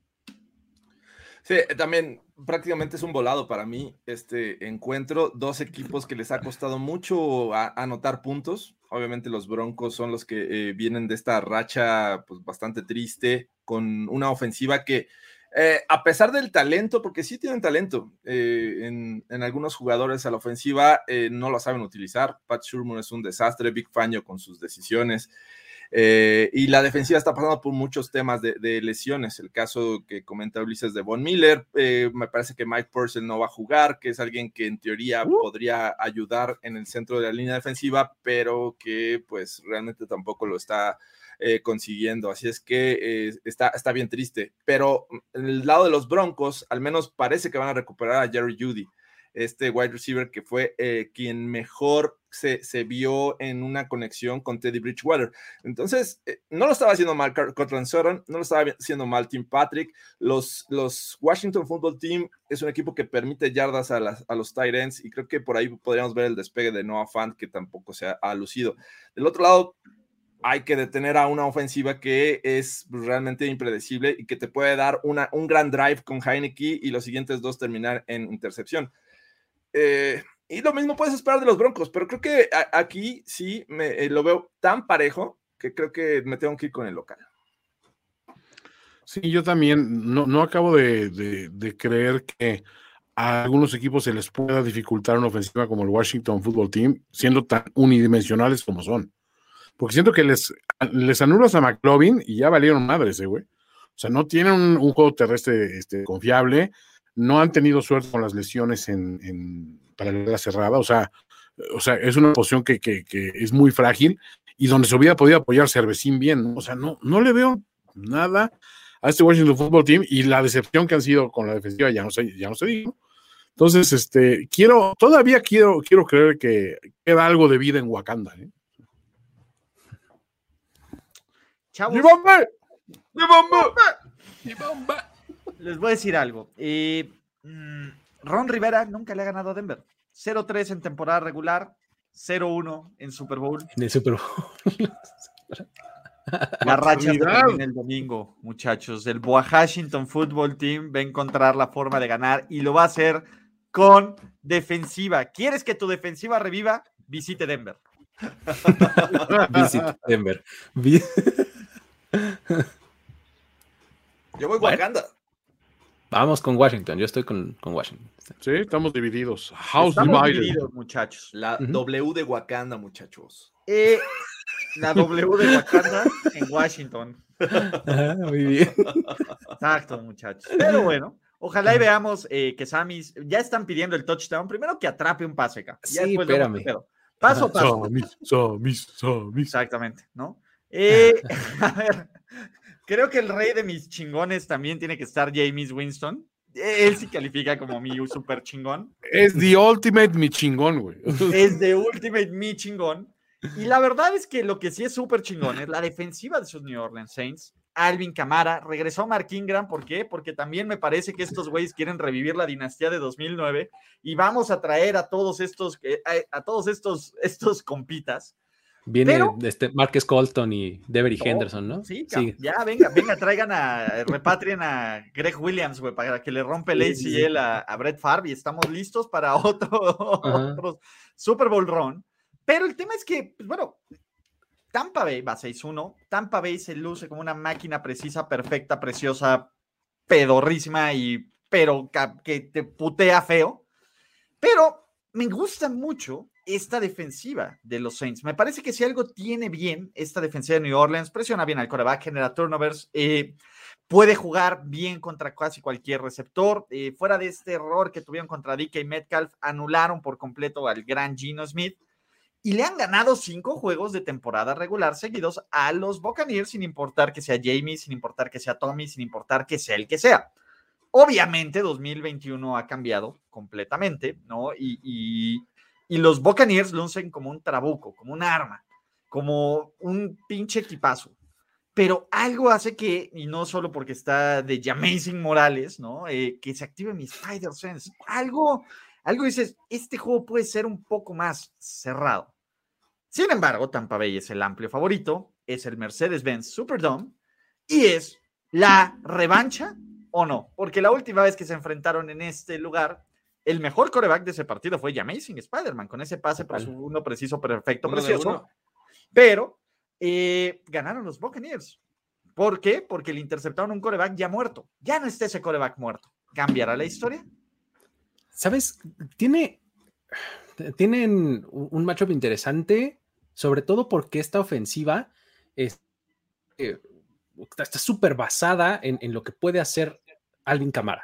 Sí, también prácticamente es un volado para mí este encuentro. Dos equipos que les ha costado mucho anotar puntos. Obviamente los Broncos son los que eh, vienen de esta racha pues, bastante triste con una ofensiva que eh, a pesar del talento, porque sí tienen talento eh, en, algunos jugadores a la ofensiva, eh, no lo saben utilizar. Pat Shurmur es un desastre, Big Faño con sus decisiones. Eh, y la defensiva está pasando por muchos temas de, de lesiones. El caso que comenta Ulises de Von Miller, eh, me parece que Mike Purcell no va a jugar, que es alguien que en teoría podría ayudar en el centro de la línea defensiva, pero que pues realmente tampoco lo está eh, consiguiendo. Así es que eh, está, está bien triste. Pero en el lado de los Broncos, al menos parece que van a recuperar a Jerry Judy este wide receiver que fue eh, quien mejor se, se, vio en una conexión con Teddy Bridgewater. Entonces, eh, no lo estaba haciendo mal Cortland Sutton, no lo estaba haciendo mal Tim Patrick. Los, los Washington Football Team es un equipo que permite yardas a, las, a los tight ends y creo que por ahí podríamos ver el despegue de Noah Fant que tampoco se ha, ha lucido. Del otro lado, hay que detener a una ofensiva que es realmente impredecible y que te puede dar una, un gran drive con Heineke y los siguientes dos terminar en intercepción. Eh, y lo mismo puedes esperar de los Broncos, pero creo que aquí sí me, eh, lo veo tan parejo que creo que me tengo que ir con el local. Sí, yo también no, no acabo de, de, de, creer que a algunos equipos se les pueda dificultar una ofensiva como el Washington Football Team, siendo tan unidimensionales como son. Porque siento que les, les anulas a McLovin y ya valieron madres, eh, güey. O sea, no tienen un, un juego terrestre este, confiable, no han tenido suerte con las lesiones en, en para la cerrada, o sea, o sea, es una posición que, que, que, es muy frágil y donde se hubiera podido apoyar Cervecín bien, o sea, no, no le veo nada a este Washington Football Team y la decepción que han sido con la defensiva ya no sé, ya no se digo. Entonces, este, quiero, todavía quiero, quiero creer que queda algo de vida en Wakanda, ¿eh? Chavos, ¡Bomba! ¡Bomba! Les voy a decir algo. Eh, mmm, Ron Rivera nunca le ha ganado a Denver. 0-3 en temporada regular, 0-1 en Super Bowl. En el Super Bowl. La racha termina el domingo, muchachos. El Washington Football Team va a encontrar la forma de ganar y lo va a hacer con defensiva. ¿Quieres que tu defensiva reviva? Visite Denver. Visite Denver. Yo voy bueno. Wakanda. Vamos con Washington, yo estoy con, con Washington. Sí, estamos divididos. House estamos divided. divididos, muchachos. La uh -huh. W de Wakanda, muchachos. Eh, la W de Wakanda en Washington. Ah, muy bien. Exacto, muchachos. Pero bueno, ojalá y veamos eh, que Samis ya están pidiendo el touchdown. Primero que atrape un pase acá. Sí, espérame. Paso a paso. Samis, Samis, Samis. Exactamente, ¿no? Eh, a ver, creo que el rey de mis chingones también tiene que estar James Winston. Él sí califica como mi super chingón. Es the ultimate mi chingón, güey. Es the ultimate mi chingón. Y la verdad es que lo que sí es súper chingón es la defensiva de sus New Orleans Saints. Alvin Camara regresó Mark Ingram. ¿Por qué? Porque también me parece que estos güeyes quieren revivir la dinastía de 2009 y vamos a traer a todos estos, a, a todos estos, estos compitas. Viene Pero, este Marcus Colton y Devery oh, Henderson, ¿no? Sí, sí, ya, venga, venga, traigan a, repatrien a Greg Williams, güey, para que le rompe el ACL sí. a, a, Brett Favre y estamos listos para otro, otro Super Bowl run. Pero el tema es que, pues bueno, Tampa Bay va 6-1. Tampa Bay se luce como una máquina precisa, perfecta, preciosa, pedorrísima y pero que te putea feo. Pero me gusta mucho esta defensiva de los Saints. Me parece que si algo tiene bien esta defensiva de New Orleans, presiona bien al coreback, genera turnovers, eh, puede jugar bien contra casi cualquier receptor. Eh, fuera de este error que tuvieron contra DK Metcalf, anularon por completo al gran Gino Smith y le han ganado cinco juegos de temporada regular seguidos a los Buccaneers, sin importar que sea Jamie, sin importar que sea Tommy, sin importar que sea el que sea. Obviamente, 2021 ha cambiado completamente, ¿no? Y, los Buccaneers lucen como un trabuco, como un arma, como un pinche equipazo. Pero algo hace que, y no solo porque está de Jamazing Morales, ¿no? Eh, que se active mi Spider Sense. Algo, algo dices, este juego puede ser un poco más cerrado. Sin embargo, Tampa Bay es el amplio favorito, es el Mercedes-Benz Superdome y es la revancha o no, porque la última vez que se enfrentaron en este lugar, el mejor coreback de ese partido fue Amazing Spider-Man, con ese pase por uno preciso, perfecto, precioso. Pero eh, ganaron los Buccaneers. ¿Por qué? Porque le interceptaron un coreback ya muerto. Ya no está ese coreback muerto. ¿Cambiará la historia? ¿Sabes? Tiene. Tienen un matchup interesante, sobre todo porque esta ofensiva es, eh, está súper basada en, en, lo que puede hacer Alvin Camara.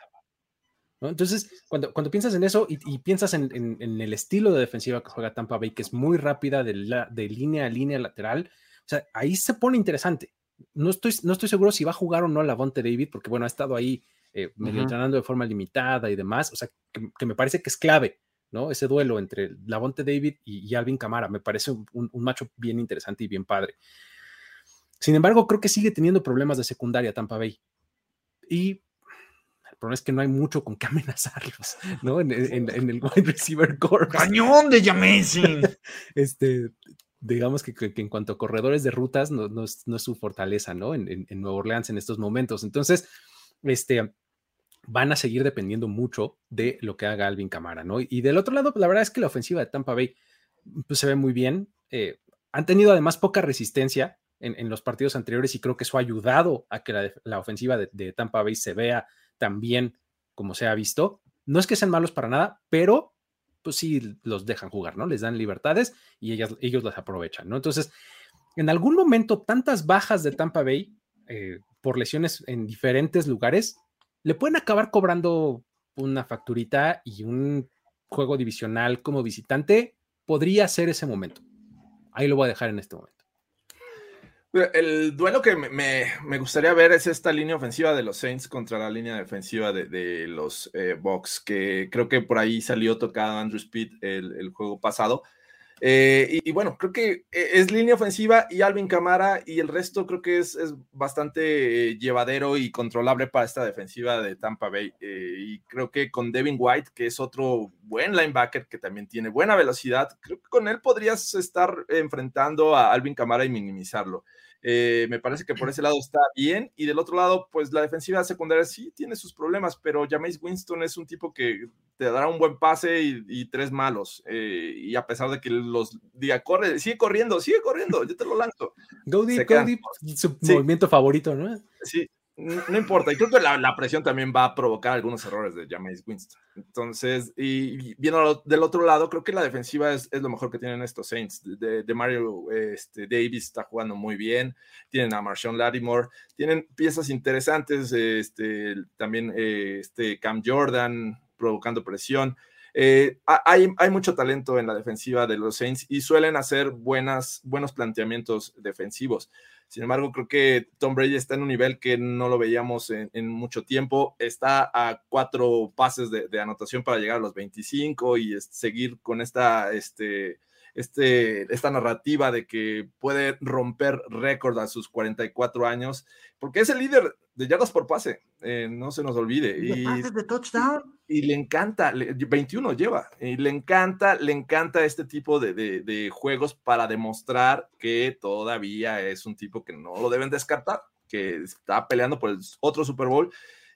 Entonces, cuando, cuando piensas en eso y, piensas en, el estilo de defensiva que juega Tampa Bay, que es muy rápida de, de línea a línea lateral, o sea, ahí se pone interesante. No estoy, no estoy seguro si va a jugar o no la Bonte David, porque bueno, ha estado ahí eh, medio entrenando de forma limitada y demás, o sea, que, me parece que es clave, ¿no? Ese duelo entre Lavonte David y, Alvin Camara, me parece un, un, macho bien interesante y bien padre. Sin embargo, creo que sigue teniendo problemas de secundaria Tampa Bay. Y problema es que no hay mucho con qué amenazarlos, ¿no? En, el wide receiver core. ¡Cañón de Jamesing! este, digamos que, en cuanto a corredores de rutas, no, no, es, su fortaleza, ¿no? En, Nueva Orleans en estos momentos. Entonces, este, van a seguir dependiendo mucho de lo que haga Alvin Camara, ¿no? Y del otro lado, la verdad es que la ofensiva de Tampa Bay pues, se ve muy bien. Eh, han tenido además poca resistencia en, los partidos anteriores y creo que eso ha ayudado a que la, ofensiva de, de, Tampa Bay se vea también como se ha visto. No es que sean malos para nada, pero pues sí los dejan jugar, ¿no? Les dan libertades y ellas, ellos las aprovechan, ¿no? Entonces, en algún momento, tantas bajas de Tampa Bay eh, por lesiones en diferentes lugares le pueden acabar cobrando una facturita y un juego divisional como visitante podría ser ese momento. Ahí lo voy a dejar en este momento. El duelo que me, gustaría ver es esta línea ofensiva de los Saints contra la línea defensiva de, los eh, Bucks, que creo que por ahí salió tocado Andrew Speed el, juego pasado. Eh, y, bueno, creo que eh, es línea ofensiva y Alvin Camara y el resto creo que es, bastante llevadero y controlable para esta defensiva de Tampa Bay. y creo que con Devin White, que es otro buen linebacker que también tiene buena velocidad, creo que con él podrías estar enfrentando a Alvin Camara y minimizarlo. Eh, me parece que por ese lado está bien. Y del otro lado, pues la defensiva secundaria sí tiene sus problemas, pero Jameis Winston es un tipo que te dará un buen pase y, tres malos. Eh, y a pesar de que los diga, corre, sigue corriendo, sigue corriendo, yo te lo lanzo. Go deep, go deep, su movimiento favorito, ¿no? Sí, no importa, y creo que la, presión también va a provocar algunos errores de Jameis Winston. Entonces, y viendo del otro lado, creo que la defensiva es, lo mejor que tienen estos Saints. De, Mario este, Davis está jugando muy bien, tienen a Marshawn Lattimore, tienen piezas interesantes, este, también eh, este Cam Jordan provocando presión. Eh, hay, hay, mucho talento en la defensiva de los Saints y suelen hacer buenas, buenos planteamientos defensivos. Sin embargo, creo que Tom Brady está en un nivel que no lo veíamos en, mucho tiempo. Está a cuatro pases de, anotación para llegar a los 25 y seguir con esta, este, este, esta narrativa de que puede romper récord a sus 44 años, porque es el líder de yardas por pase, eh, no se nos olvide. Y, de touchdown. Y le encanta, 21 lleva, y le encanta, le encanta este tipo de, de, juegos para demostrar que todavía es un tipo que no lo deben descartar, que está peleando por el otro Super Bowl,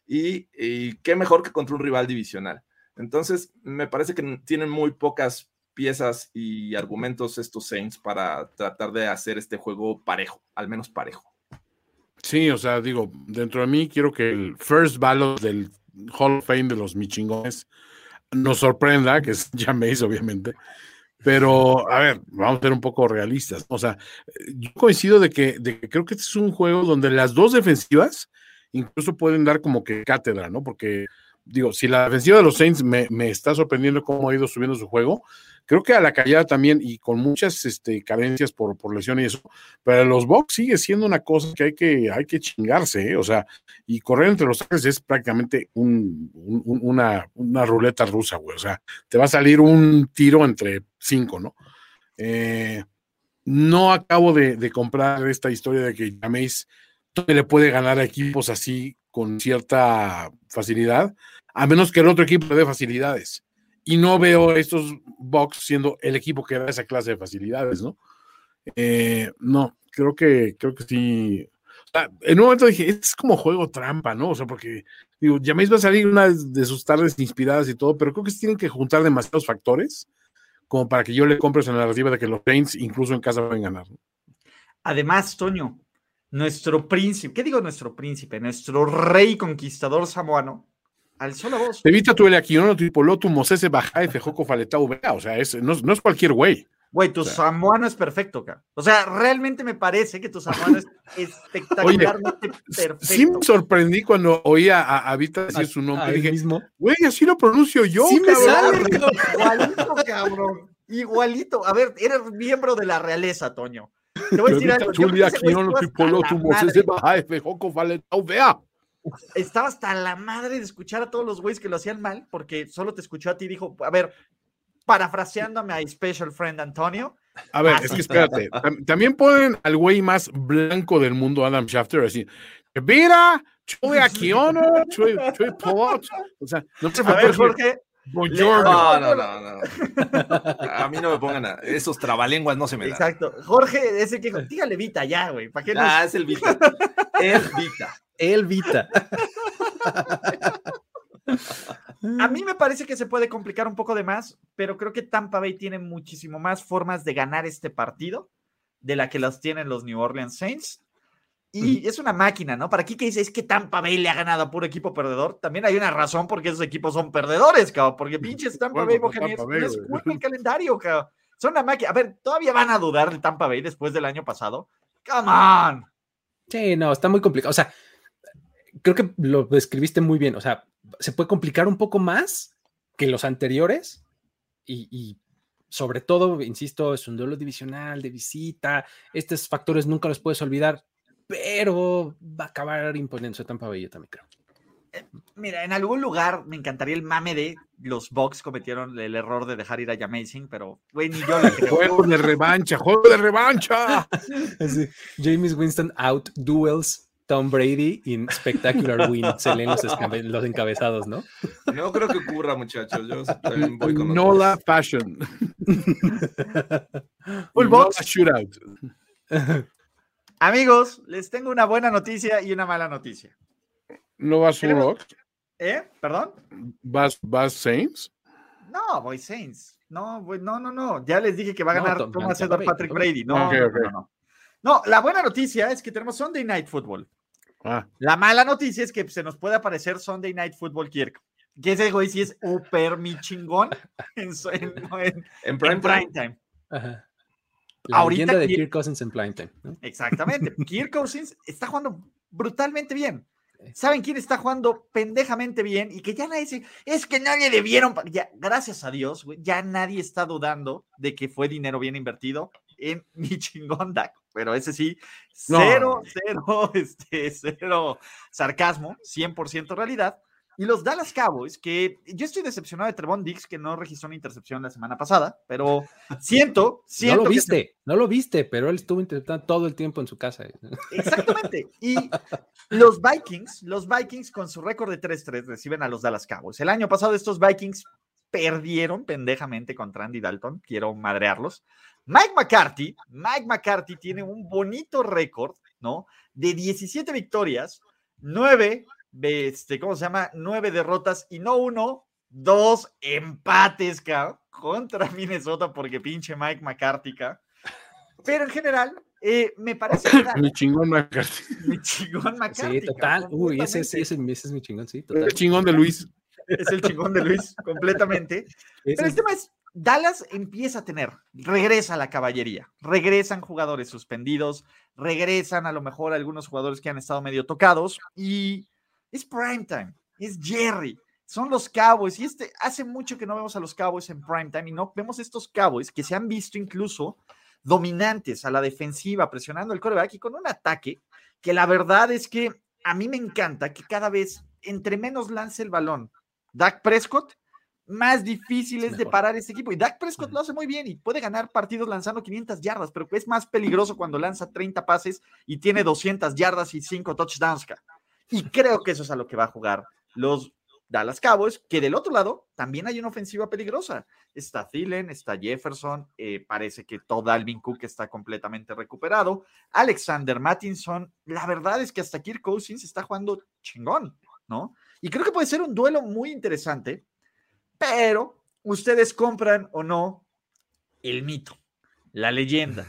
y, y qué mejor que contra un rival divisional. Entonces, me parece que tienen muy pocas piezas y argumentos estos Saints para tratar de hacer este juego parejo, al menos parejo. Sí, o sea, digo, dentro de mí quiero que el first ballot del Hall of Fame de los michingones nos sorprenda, que es Jameis, obviamente. Pero, a ver, vamos a ser un poco realistas. O sea, yo coincido de que, de que creo que este es un juego donde las dos defensivas incluso pueden dar como que cátedra, ¿no? Porque, digo, si la defensiva de los Saints me, me está sorprendiendo cómo ha ido subiendo su juego, creo que a la callada también y con muchas este, carencias por, por lesión y eso, pero los box sigue siendo una cosa que hay que, hay que chingarse, ¿eh? o sea, y correr entre los tres es prácticamente un, un, una, una, ruleta rusa, güey, o sea, te va a salir un tiro entre cinco, ¿no? Eh, no acabo de, comprar esta historia de que Jameis le puede ganar a equipos así con cierta facilidad, a menos que el otro equipo le dé facilidades y no veo estos Bucks siendo el equipo que da esa clase de facilidades, ¿no? Eh, no, creo que, creo que sí. En un momento dije, es como juego trampa, ¿no? O sea, porque, digo, James va a salir una de sus tardes inspiradas y todo, pero creo que tienen que juntar demasiados factores como para que yo le compre esa narrativa de que los Saints incluso en casa pueden ganar. ¿no? Además, Toño, nuestro príncipe, ¿qué digo nuestro príncipe? Nuestro rey conquistador samoano, alzó la voz. Evita tu Elequiono, tu Hipolotu, Mosese, Bajae, Fejoco, Faletau, Vea. O sea, es, no, no, es cualquier güey. Güey, tu o sea, samoano es perfecto, cara. O sea, realmente me parece que tu samoano es espectacularmente Oye, perfecto. Sí me sorprendí cuando oía a, a Vita decir a, su nombre. Dije, mismo. güey, así lo pronuncio yo, sí cabrón. Me sale, igualito, cabrón. Igualito. A ver, eres miembro de la realeza, Toño. Te voy a decir algo. Julia, Quiono, Hipolotu, Mosese, Bajae, Fejoco, Faletau, Vea estaba hasta la madre de escuchar a todos los güeyes que lo hacían mal, porque solo te escuchó a ti y dijo, a ver, parafraseándome a Special Friend Antonio. A ver, es que espérate, también ponen al güey más blanco del mundo, Adam Schafter, así, mira, Chuy Aquiono, Chuy, Chuy Polot, o sea, no te a ver, Jorge. No, no, no, no. A mí no me pongan a... esos trabalenguas, no se me dan. Exacto. Jorge es el que dijo, dígale Vita ya, güey. ¿Para qué nos... Ah, es el Vita. El Vita. El Vita. A mí me parece que se puede complicar un poco de más, pero creo que Tampa Bay tiene muchísimo más formas de ganar este partido de la que las tienen los New Orleans Saints. Y es una máquina, ¿no? Para aquí que dice, es que Tampa Bay le ha ganado a puro equipo perdedor. También hay una razón porque esos equipos son perdedores, cabrón. Porque pinches Tampa Bay, Buccaneers, no es culpa el calendario, cabrón. Son una máquina. A ver, ¿todavía van a dudar de Tampa Bay después del año pasado? ¡Come on! Sí, no, está muy complicado. O sea, creo que lo describiste muy bien. O sea, se puede complicar un poco más que los anteriores y, sobre todo, insisto, es un duelo divisional de visita. Estos factores nunca los puedes olvidar, pero va a acabar imponiéndose Tampa Bay, yo también creo. Mira, en algún lugar me encantaría el mame de los Bucks cometieron el error de dejar ir a Jamazing, pero güey, ni yo le creo. Juego de revancha, juego de revancha. Sí. James Winston out duels Tom Brady in Spectacular Win. Se leen los, los, encabezados, ¿no? No creo que ocurra, muchachos. Yo también voy con Nola Fashion. Full box. shootout. Amigos, les tengo una buena noticia y una mala noticia. ¿No vas Full box? ¿Eh? ¿Perdón? ¿Vas, vas Saints? No, voy Saints. No, voy, no, no, no. Ya les dije que va a ganar no, Thomas Edward Patrick Brady. No, okay, okay. no, no. No, la buena noticia es que tenemos Sunday Night Football. Ah. La mala noticia es que se nos puede aparecer Sunday Night Football Kirk. Que ese güey sí es super mi chingón en, en, en, en prime, en prime time. Ajá. La Ahorita de Kirk, Kirk Cousins en prime time. ¿no? Exactamente. Kirk Cousins está jugando brutalmente bien. ¿Saben quién está jugando pendejamente bien? Y que ya nadie dice, es que nadie. Ya, gracias a Dios, ya nadie está dudando de que fue dinero bien invertido en mi chingón Dak. Pero ese sí, cero, no. cero, este, cero sarcasmo, 100% realidad. Y los Dallas Cowboys, que yo estoy decepcionado de Trevon Dix, que no registró una intercepción la semana pasada, pero siento, siento. No lo viste, se... no lo viste, pero él estuvo interceptando todo el tiempo en su casa. Exactamente. Y los Vikings, los Vikings con su récord de 3-3 reciben a los Dallas Cowboys. El año pasado estos Vikings perdieron pendejamente contra Andy Dalton, quiero madrearlos. Mike McCarthy, Mike McCarthy tiene un bonito récord, ¿no? De 17 victorias, 9 este, ¿cómo se llama? Nueve derrotas y no uno, dos empates, cabrón, contra Minnesota porque pinche Mike McCarthy, cabrón. Pero en general, eh, me parece que Mi chingón McCarthy. mi chingón McCarthy. Sí, total. cabrón, Uy, ese, ese, ese es mi chingón, sí, El chingón de Luis. Es el chingón de Luis, completamente. Pero el es- tema es, Dallas empieza a tener, regresa a la caballería, regresan jugadores suspendidos, regresan a lo mejor algunos jugadores que han estado medio tocados y es primetime, es Jerry, son los Cowboys y este hace mucho que no vemos a los Cowboys en primetime y no vemos estos Cowboys que se han visto incluso dominantes a la defensiva, presionando el coreback y con un ataque que la verdad es que a mí me encanta que cada vez entre menos lance el balón Dak Prescott, más difícil Es es de parar este equipo. Y Dak Prescott lo hace muy bien y puede ganar partidos lanzando 500 yardas, pero es más peligroso cuando lanza 30 pases y tiene 200 yardas y 5 touchdowns. Y creo que eso es a lo que va a jugar los Dallas Cowboys, que del otro lado también hay una ofensiva peligrosa. Está Thielen, está Jefferson, eh, parece que todo Alvin Cook está completamente recuperado. Alexander Mattinson, la verdad es que hasta Kirk Cousins está jugando chingón, ¿no? Y creo que puede ser un duelo muy interesante, pero ustedes compran o no el mito, la leyenda,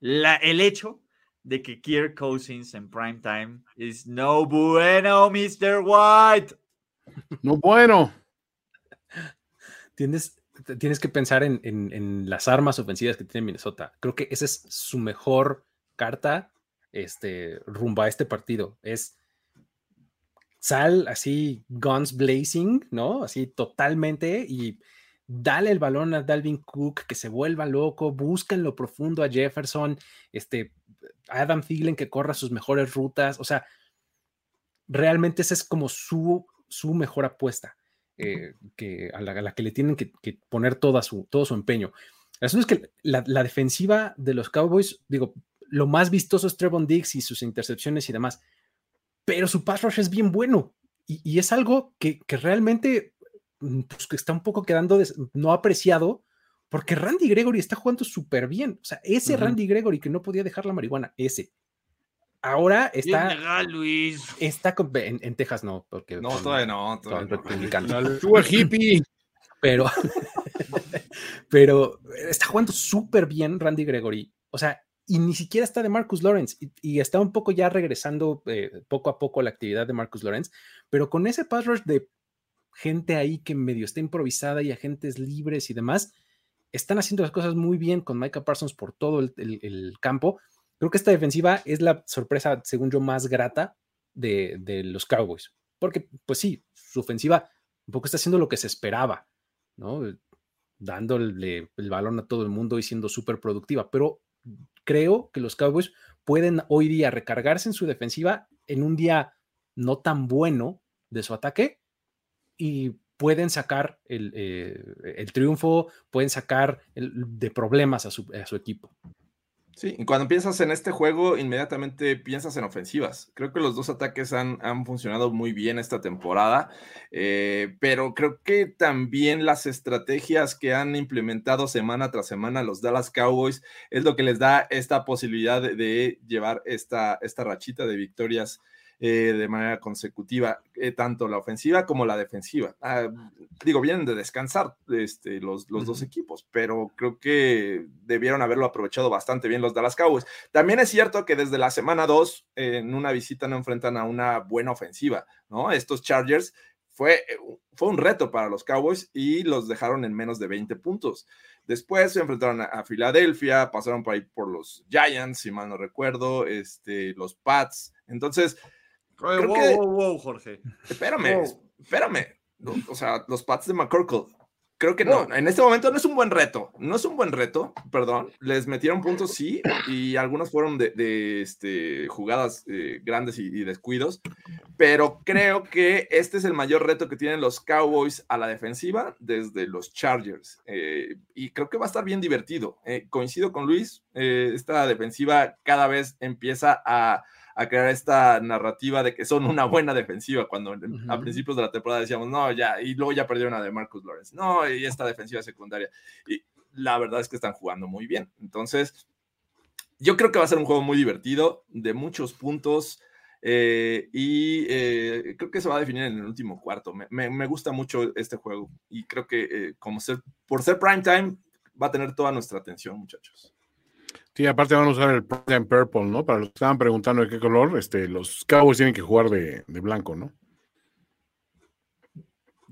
la, el hecho de que Kirk Cousins en primetime es no bueno, Mr. White. No, bueno. tienes, tienes que pensar en, en- en las armas ofensivas que tiene Minnesota. Creo que esa es su mejor carta este, rumbo a este partido. Es sal así, guns blazing, ¿no? Así totalmente y dale el balón a Dalvin Cook, que se vuelva loco, busca en lo profundo a Jefferson, este, Adam Thielen que corra sus mejores rutas, o sea, realmente esa es como su, su mejor apuesta eh, que, a, la, a la que le tienen que, que poner toda su, todo su empeño. El asunto es que la, la defensiva de los Cowboys, digo, lo más vistoso es Trevon Diggs y sus intercepciones y demás, pero su pass rush es bien bueno y, y es algo que, que realmente mm, pues, que está un poco quedando des- no apreciado porque Randy Gregory está jugando súper bien. O sea, ese Ujú. Randy Gregory que no podía dejar la marihuana, ese. Ahora está, Luis. está con- en, en Texas, no, porque No, son- todavía no. Todavía no. Tú hippie. pero, pero está jugando súper bien Randy Gregory. O sea, y ni siquiera está de Marcus Lawrence. Y, y está un poco ya regresando eh, poco a poco la actividad de Marcus Lawrence. Pero con ese pass rush de gente ahí que medio está improvisada y agentes libres y demás, están haciendo las cosas muy bien con Micah Parsons por todo el, campo. Creo que esta defensiva es la sorpresa, según yo, más grata de, de los Cowboys. Porque, pues sí, su ofensiva un poco está haciendo lo que se esperaba, ¿no? Dándole el balón a todo el mundo y siendo súper productiva. Pero creo que los Cowboys pueden hoy día recargarse en su defensiva en un día no tan bueno de su ataque y pueden sacar el, eh, el triunfo, pueden sacar el- de problemas a su, a su equipo. Sí, y cuando piensas en este juego, inmediatamente piensas en ofensivas. Creo que los dos ataques han, han funcionado muy bien esta temporada, eh, pero creo que también las estrategias que han implementado semana tras semana los Dallas Cowboys es lo que les da esta posibilidad de, de llevar esta, esta rachita de victorias eh, de manera consecutiva, eh, tanto la ofensiva como la defensiva. Ah, digo, vienen de descansar este, los, los dos equipos, pero creo que debieron haberlo aprovechado bastante bien los Dallas Cowboys. También es cierto que desde la semana 2 en una visita no enfrentan a una buena ofensiva, ¿no? Estos Chargers fue, fue un reto para los Cowboys y los dejaron en menos de 20 puntos. Después se enfrentaron a, a Filadelfia, pasaron por ahí por los Giants, si mal no recuerdo, este, los Pats. Entonces, Creo wow, que- wow, wow, Jorge. espérame, Wow. espérame. O sea, los Pats de McCorkle. Creo que no, en este momento no es un buen reto, no es un buen reto, perdón. Les metieron puntos, sí, y algunos fueron de, de, este, jugadas eh, grandes y, y descuidos, pero creo que este es el mayor reto que tienen los Cowboys a la defensiva desde los Chargers, eh, y creo que va a estar bien divertido. Eh, coincido con Luis, eh, esta defensiva cada vez empieza a a crear esta narrativa de que son una buena defensiva, cuando a principios de la temporada decíamos, no, ya, y luego ya perdieron a de Marcus Lawrence, no, y esta defensiva secundaria. Y la verdad es que están jugando muy bien. Entonces, yo creo que va a ser un juego muy divertido, de muchos puntos. Eh, y eh, creo que se va a definir en el último cuarto. Me, me- me gusta mucho este juego y creo que eh, como ser, por ser prime time va a tener toda nuestra atención, muchachos. Sí, aparte van a usar el Prime Purple, ¿no? Para los que estaban preguntando de qué color, este, los Cowboys tienen que jugar de, de blanco, ¿no?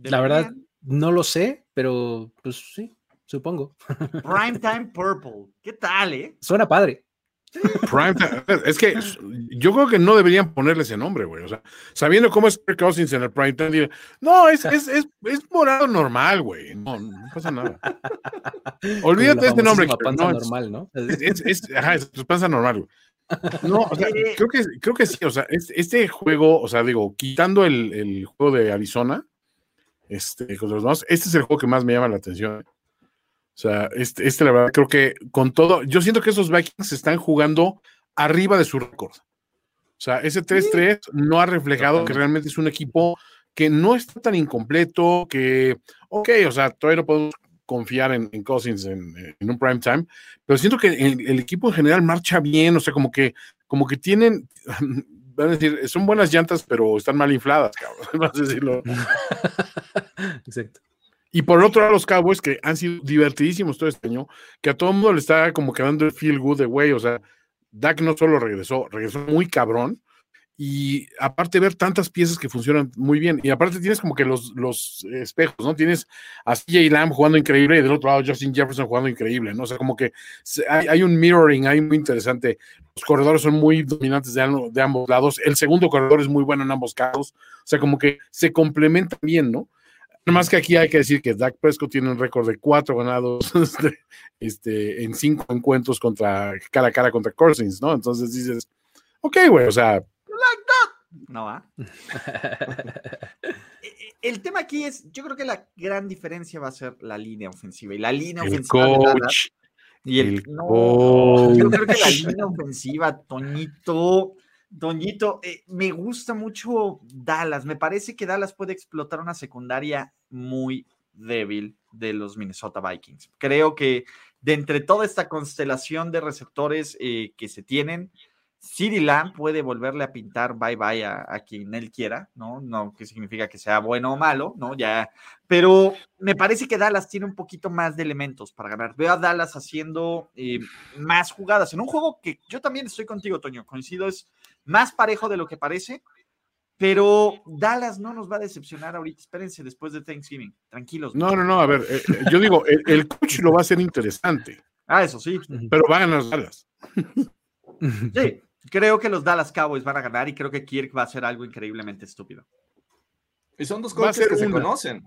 La verdad, no lo sé, pero pues sí, supongo. Primetime Purple. ¿Qué tal, eh? Suena padre. Prime Time- es que yo creo que no deberían ponerle ese nombre, güey. O sea, sabiendo cómo es Kirk Cousins en el Prime Time, diré, no, es, es, es, es morado normal, güey. No, no pasa nada. Olvídate de este nombre. Famosísima panza no, es- normal, ¿no? Es, es, ajá, es tu panza normal, güey. No, o sea, creo que, creo que sí, o sea, es- este juego, o sea, digo, quitando el, el juego de Arizona, este, contra los demás, este es el juego que más me llama la atención. O sea, este, este, la verdad, creo que con todo, yo siento que esos Vikings están jugando arriba de su récord. O sea, ese 3-3 no ha reflejado que realmente es un equipo que no está tan incompleto, que, ok, o sea, todavía no podemos confiar en, en Cousins en, en un prime time, pero siento que el, el equipo en general marcha bien, o sea, como que, como que tienen, van a decir, son buenas llantas, pero están mal infladas, cabrón, vas a decirlo. Exacto. Y por otro lado, los Cowboys, que han sido divertidísimos todo este año, que a todo el mundo le está como quedando el feel good de güey, o sea, Dak no solo regresó, regresó muy cabrón, y aparte ver tantas piezas que funcionan muy bien, y aparte tienes como que los, los espejos, ¿no? Tienes a CJ Lamb jugando increíble y del otro lado Justin Jefferson jugando increíble, ¿no? O sea, como que hay, hay un mirroring ahí muy interesante. Los corredores son muy dominantes de, de ambos lados. El segundo corredor es muy bueno en ambos casos. O sea, como que se complementan bien, ¿no? Más que aquí hay que decir que Dak Prescott tiene un récord de cuatro ganados este, este, en cinco encuentros contra cara a cara contra Cousins, ¿no? Entonces dices, ok, güey, o sea, No va. El tema aquí es, yo creo que la gran diferencia va a ser la línea ofensiva. Y la línea el ofensiva de Dallas- coach, y el, el no, coach. yo creo que la línea ofensiva, Toñito, Toñito, eh, me gusta mucho Dallas. Me parece que Dallas puede explotar una secundaria muy débil de los Minnesota Vikings. Creo que de entre toda esta constelación de receptores eh, que se tienen, CeeDee Lamb puede volverle a pintar bye bye a, a quien él quiera, ¿no? No que significa que sea bueno o malo, ¿no? Ya, pero me parece que Dallas tiene un poquito más de elementos para ganar. Veo a Dallas haciendo eh, más jugadas en un juego que yo también estoy contigo, Toño, coincido, es más parejo de lo que parece, pero Dallas no nos va a decepcionar ahorita. Espérense después de Thanksgiving, tranquilos. No, no, no, a ver, eh, eh, yo digo, el, el coach lo va a hacer interesante, Ah, eso sí. pero va a ganar Dallas. Sí, creo que los Dallas Cowboys van a ganar y creo que Kirk va a hacer algo increíblemente estúpido. Y son dos coaches que se conocen.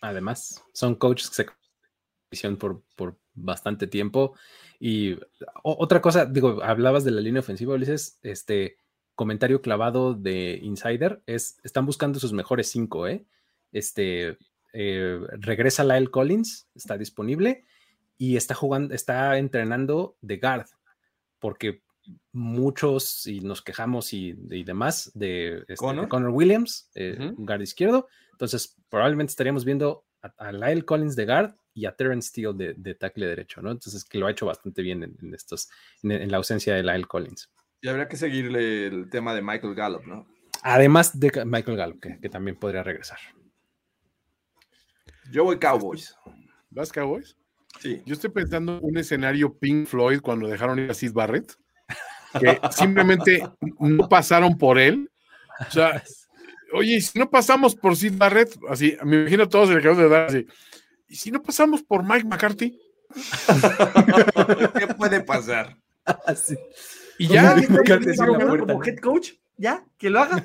Además, son coaches que se visión por, por bastante tiempo. Y o- otra cosa, digo, hablabas de la línea ofensiva, Ulises, este comentario clavado de Insider es, están buscando sus mejores cinco, ¿eh? Este, eh, regresa Lyle Collins, está disponible y está jugando, está entrenando de guard, porque muchos, y nos quejamos y, y demás, de, este, de ¿Connor? Williams, eh, guard izquierdo, entonces probablemente estaríamos viendo a, a Lyle Collins de guard y a Terrence Steele de, de tackle derecho, ¿no? Entonces que lo ha hecho bastante bien en, en estos, en, en la ausencia de Lyle Collins. Y habría que seguirle el tema de Michael Gallup, ¿no? Además de Michael Gallup, que, que también podría regresar. Yo voy Cowboys. ¿Vas Cowboys? Sí. Yo estoy pensando un escenario Pink Floyd cuando dejaron ir a Sid Barrett, que simplemente no pasaron por él. O sea, oye, ¿y si no pasamos por Sid Barrett, así, me imagino a todos el que de dar así, ¿y si no pasamos por Mike McCarthy? ¿Qué puede pasar? Y Pues ya, que McCarthy Toño es una puerta, como head coach, ya, que lo haga.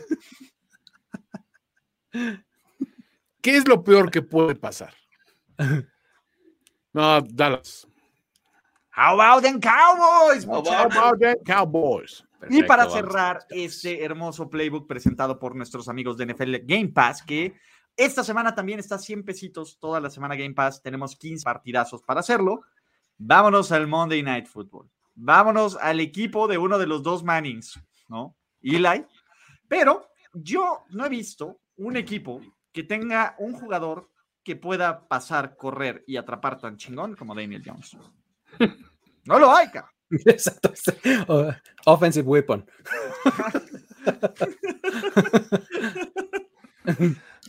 ¿qué es lo peor que puede pasar? No, Dallas. How about them Cowboys, How about them Cowboys? Y para Perfecto, vamos. cerrar este hermoso playbook presentado por nuestros amigos de NFL Game Pass, que esta semana también está 100 pesitos, toda la semana Game Pass, tenemos 15 partidazos para hacerlo. Vámonos al Monday Night Football. Vámonos al equipo de uno de los dos Mannings, ¿no? Eli. Pero yo no he visto un equipo que tenga un jugador que pueda pasar, correr y atrapar tan chingón como Daniel Jones. No lo hay, cara. Exacto. Offensive weapon.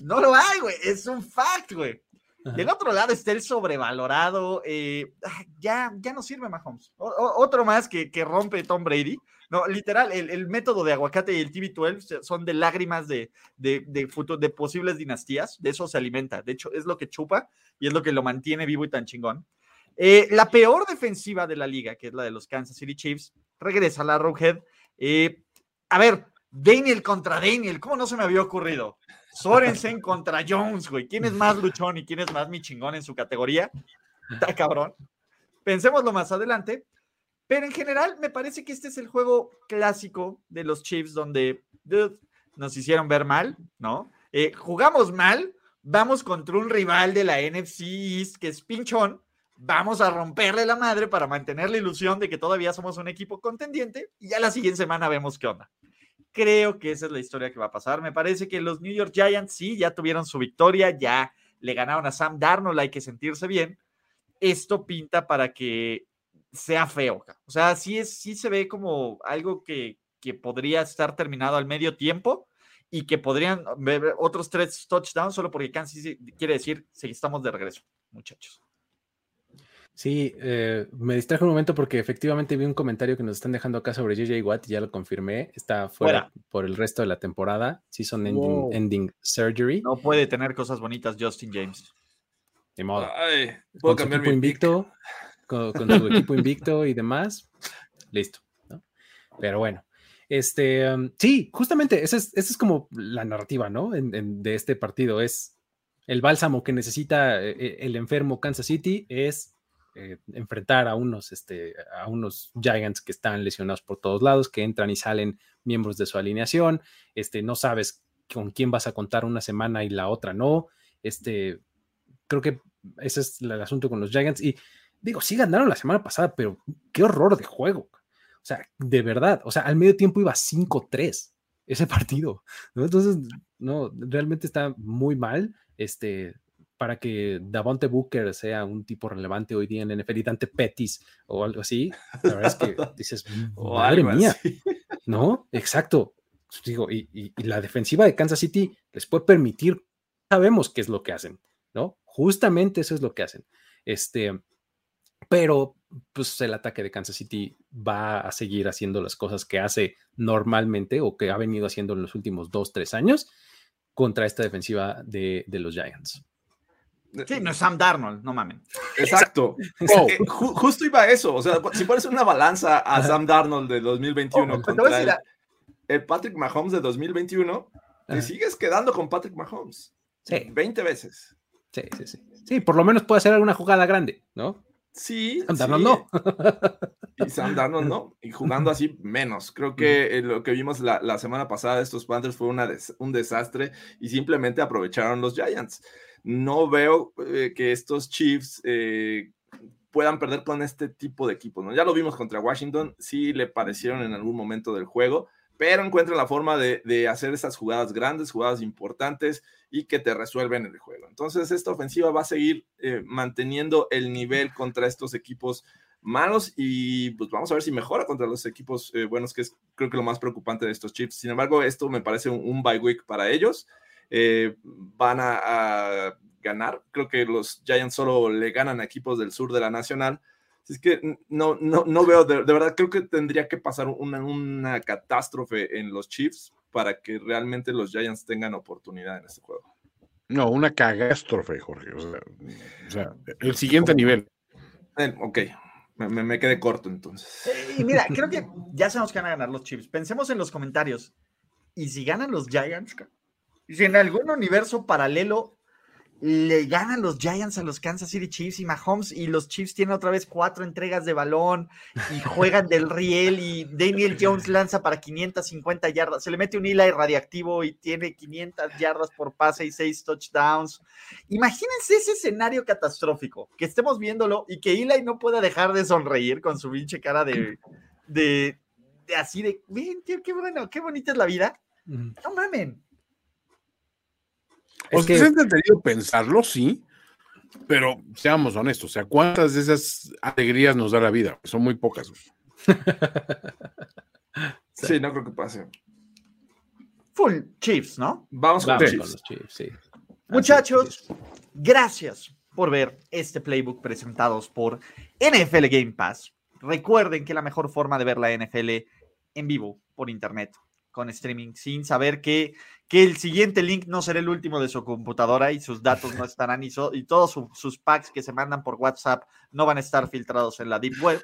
No lo hay, güey. Es un fact, güey. Ajá. Del otro lado está el sobrevalorado. eh, ya, ya no sirve Mahomes. O- o- otro más que, que rompe Tom Brady. No, literal, el, el método de aguacate y el TB12 se- son de lágrimas de, de, de, futu- de posibles dinastías. De eso se alimenta. De hecho, es lo que chupa y es lo que lo mantiene vivo y tan chingón. Eh, la peor defensiva de la liga, que es la de los Kansas City Chiefs, regresa a la Roadhead. Eh, a ver, Daniel contra Daniel, ¿cómo no se me había ocurrido? Sorensen contra Jones, güey. ¿Quién es más luchón y quién es más mi chingón en su categoría? Está cabrón. Pensémoslo más adelante. Pero en general, me parece que este es el juego clásico de los Chiefs donde nos hicieron ver mal, ¿no? Eh, jugamos mal, vamos contra un rival de la NFC East que es pinchón, vamos a romperle la madre para mantener la ilusión de que todavía somos un equipo contendiente y ya la siguiente semana vemos qué onda. Creo que esa es la historia que va a pasar. Me parece que los New York Giants sí, ya tuvieron su victoria, ya le ganaron a Sam Darnold, hay que sentirse bien. Esto pinta para que sea feo. O sea, sí, es, sí se ve como algo que, que podría estar terminado al medio tiempo y que podrían ver otros tres touchdowns solo porque Kansas quiere decir, sí, estamos de regreso, muchachos. Sí, eh, me distraje un momento porque efectivamente vi un comentario que nos están dejando acá sobre JJ Watt, y ya lo confirmé, está fuera, Fuera. por el resto de la temporada, season ending, Wow. ending surgery, No puede tener cosas bonitas Justin James. de modo. Ay, puedo Con su cambiar equipo mi invicto, con, con su equipo invicto y demás, listo. ¿no? Pero bueno, este, um, sí, justamente esa es, esa es como la narrativa, ¿no? En- en- de este partido es el bálsamo que necesita eh, el enfermo Kansas City es eh, enfrentar a unos, este, a unos Giants que están lesionados por todos lados, que entran y salen miembros de su alineación, este, no sabes con quién vas a contar una semana y la otra no, este, creo que ese es el asunto con los Giants y digo, sí ganaron la semana pasada, pero qué horror de juego. O sea, de verdad, o sea, al medio tiempo iba 5-3 ese partido, ¿no? Entonces, no, realmente está muy mal, este, para que Davonte Booker sea un tipo relevante hoy día en NFL y Dante Pettis o algo así, la verdad es que dices, madre mía, así. ¿no? Exacto. Digo, y, y- y la defensiva de Kansas City les puede permitir, sabemos qué es lo que hacen, ¿no? Justamente eso es lo que hacen. Este, pero pues el ataque de Kansas City va a seguir haciendo las cosas que hace normalmente o que ha venido haciendo en los últimos dos, tres años contra esta defensiva de, de los Giants. Sí, no es Sam Darnold, no mamen. Exacto. Wow. Eh, ju- justo iba a eso. O sea, si pones una balanza a Sam Darnold de 2021 Ojo, te voy a contra el, Patrick Mahomes de 2021, te sigues quedando con Patrick Mahomes. Sí. 20 veces. Sí, sí, sí. Sí, por lo menos puede hacer alguna jugada grande, ¿no? Sí. Sam sí. Darnold no. Y Sam Darnold no. Y jugando así menos. Creo que eh, lo que vimos la, la semana pasada de estos Panthers fue una des- un desastre y simplemente aprovecharon los Giants. No veo eh, que estos Chiefs eh, puedan perder con este tipo de equipos. ¿no? Ya lo vimos contra Washington, sí le parecieron en algún momento del juego, pero encuentran la forma de, hacer esas jugadas grandes, jugadas importantes y que te resuelven el juego. Entonces, esta ofensiva va a seguir eh, manteniendo el nivel contra estos equipos malos y pues vamos a ver si mejora contra los equipos buenos, que es creo que lo más preocupante de estos Chiefs. Sin embargo, esto me parece un, un bye week para ellos. Eh, van a, a ganar. Creo que los Giants solo le ganan a equipos del sur de la Nacional. Así Es que no, no, no veo, de, de verdad, creo que tendría que pasar una, una catástrofe en los Chiefs para que realmente los Giants tengan oportunidad en este juego. No, una catástrofe, Jorge. O sea, o sea, el siguiente nivel. Eh, ok, me, me, me quedé corto entonces. Eh, Y mira, creo que ya sabemos que van a ganar los Chiefs. Pensemos en los comentarios. ¿Y si ganan los Giants? Si en algún universo paralelo le ganan los Giants a los Kansas City Chiefs y Mahomes y los Chiefs tienen otra vez cuatro entregas de balón y juegan del riel y Daniel Jones lanza para 550 yardas, se le mete un Eli radiactivo y tiene 500 yardas por pase y 6 touchdowns. Imagínense ese escenario catastrófico, que estemos viéndolo y que Eli no pueda dejar de sonreír con su pinche cara de, de, de así de, ven, tío, qué bueno, qué bonita es la vida. No mamen. O Es que- es entendido pensarlo, sí, pero seamos honestos, o sea, ¿cuántas de esas alegrías nos da la vida? Son muy pocas. Sí, no creo que pase. Full Chiefs, ¿no? Vamos con Vamos Chiefs. con los Chiefs, sí. Muchachos, gracias por ver este playbook presentados por NFL Game Pass. Recuerden que la mejor forma de ver la NFL en vivo por internet, con streaming, sin saber que, que el siguiente link no será el último de su computadora y sus datos no estarán y, so- y todos su- sus packs que se mandan por WhatsApp no van a estar filtrados en la Deep Web.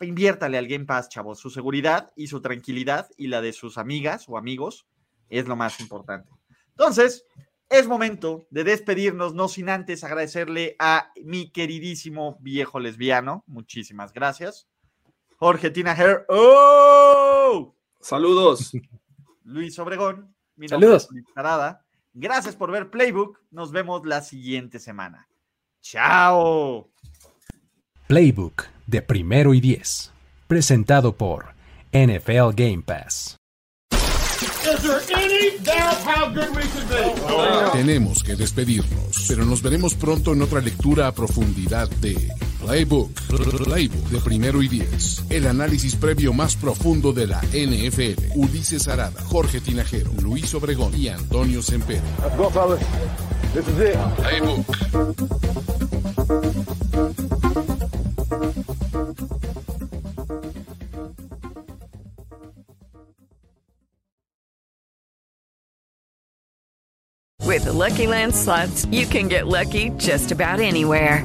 Inviértale al Game Pass, chavos. Su seguridad y su tranquilidad y la de sus amigas o amigos es lo más importante. Entonces, es momento de despedirnos, no sin antes agradecerle a mi queridísimo viejo lesbiano. Muchísimas gracias. Jorge Tinajer. ¡Oh! Saludos. Luis Obregón. Mi nombre Saludos. es Luis Parada. Gracias por ver Playbook. Nos vemos la siguiente semana. ¡Chao! Playbook de primero y diez. Presentado por NFL Game Pass. Tenemos que despedirnos, pero nos veremos pronto en otra lectura a profundidad de Playbook, Playbook de primero y diez. El análisis previo más profundo de la NFL. Ulises Arada, Jorge Tinajero, Luis Obregón y Antonio Sempere. Playbook. With the Lucky Land slots, you can get lucky just about anywhere.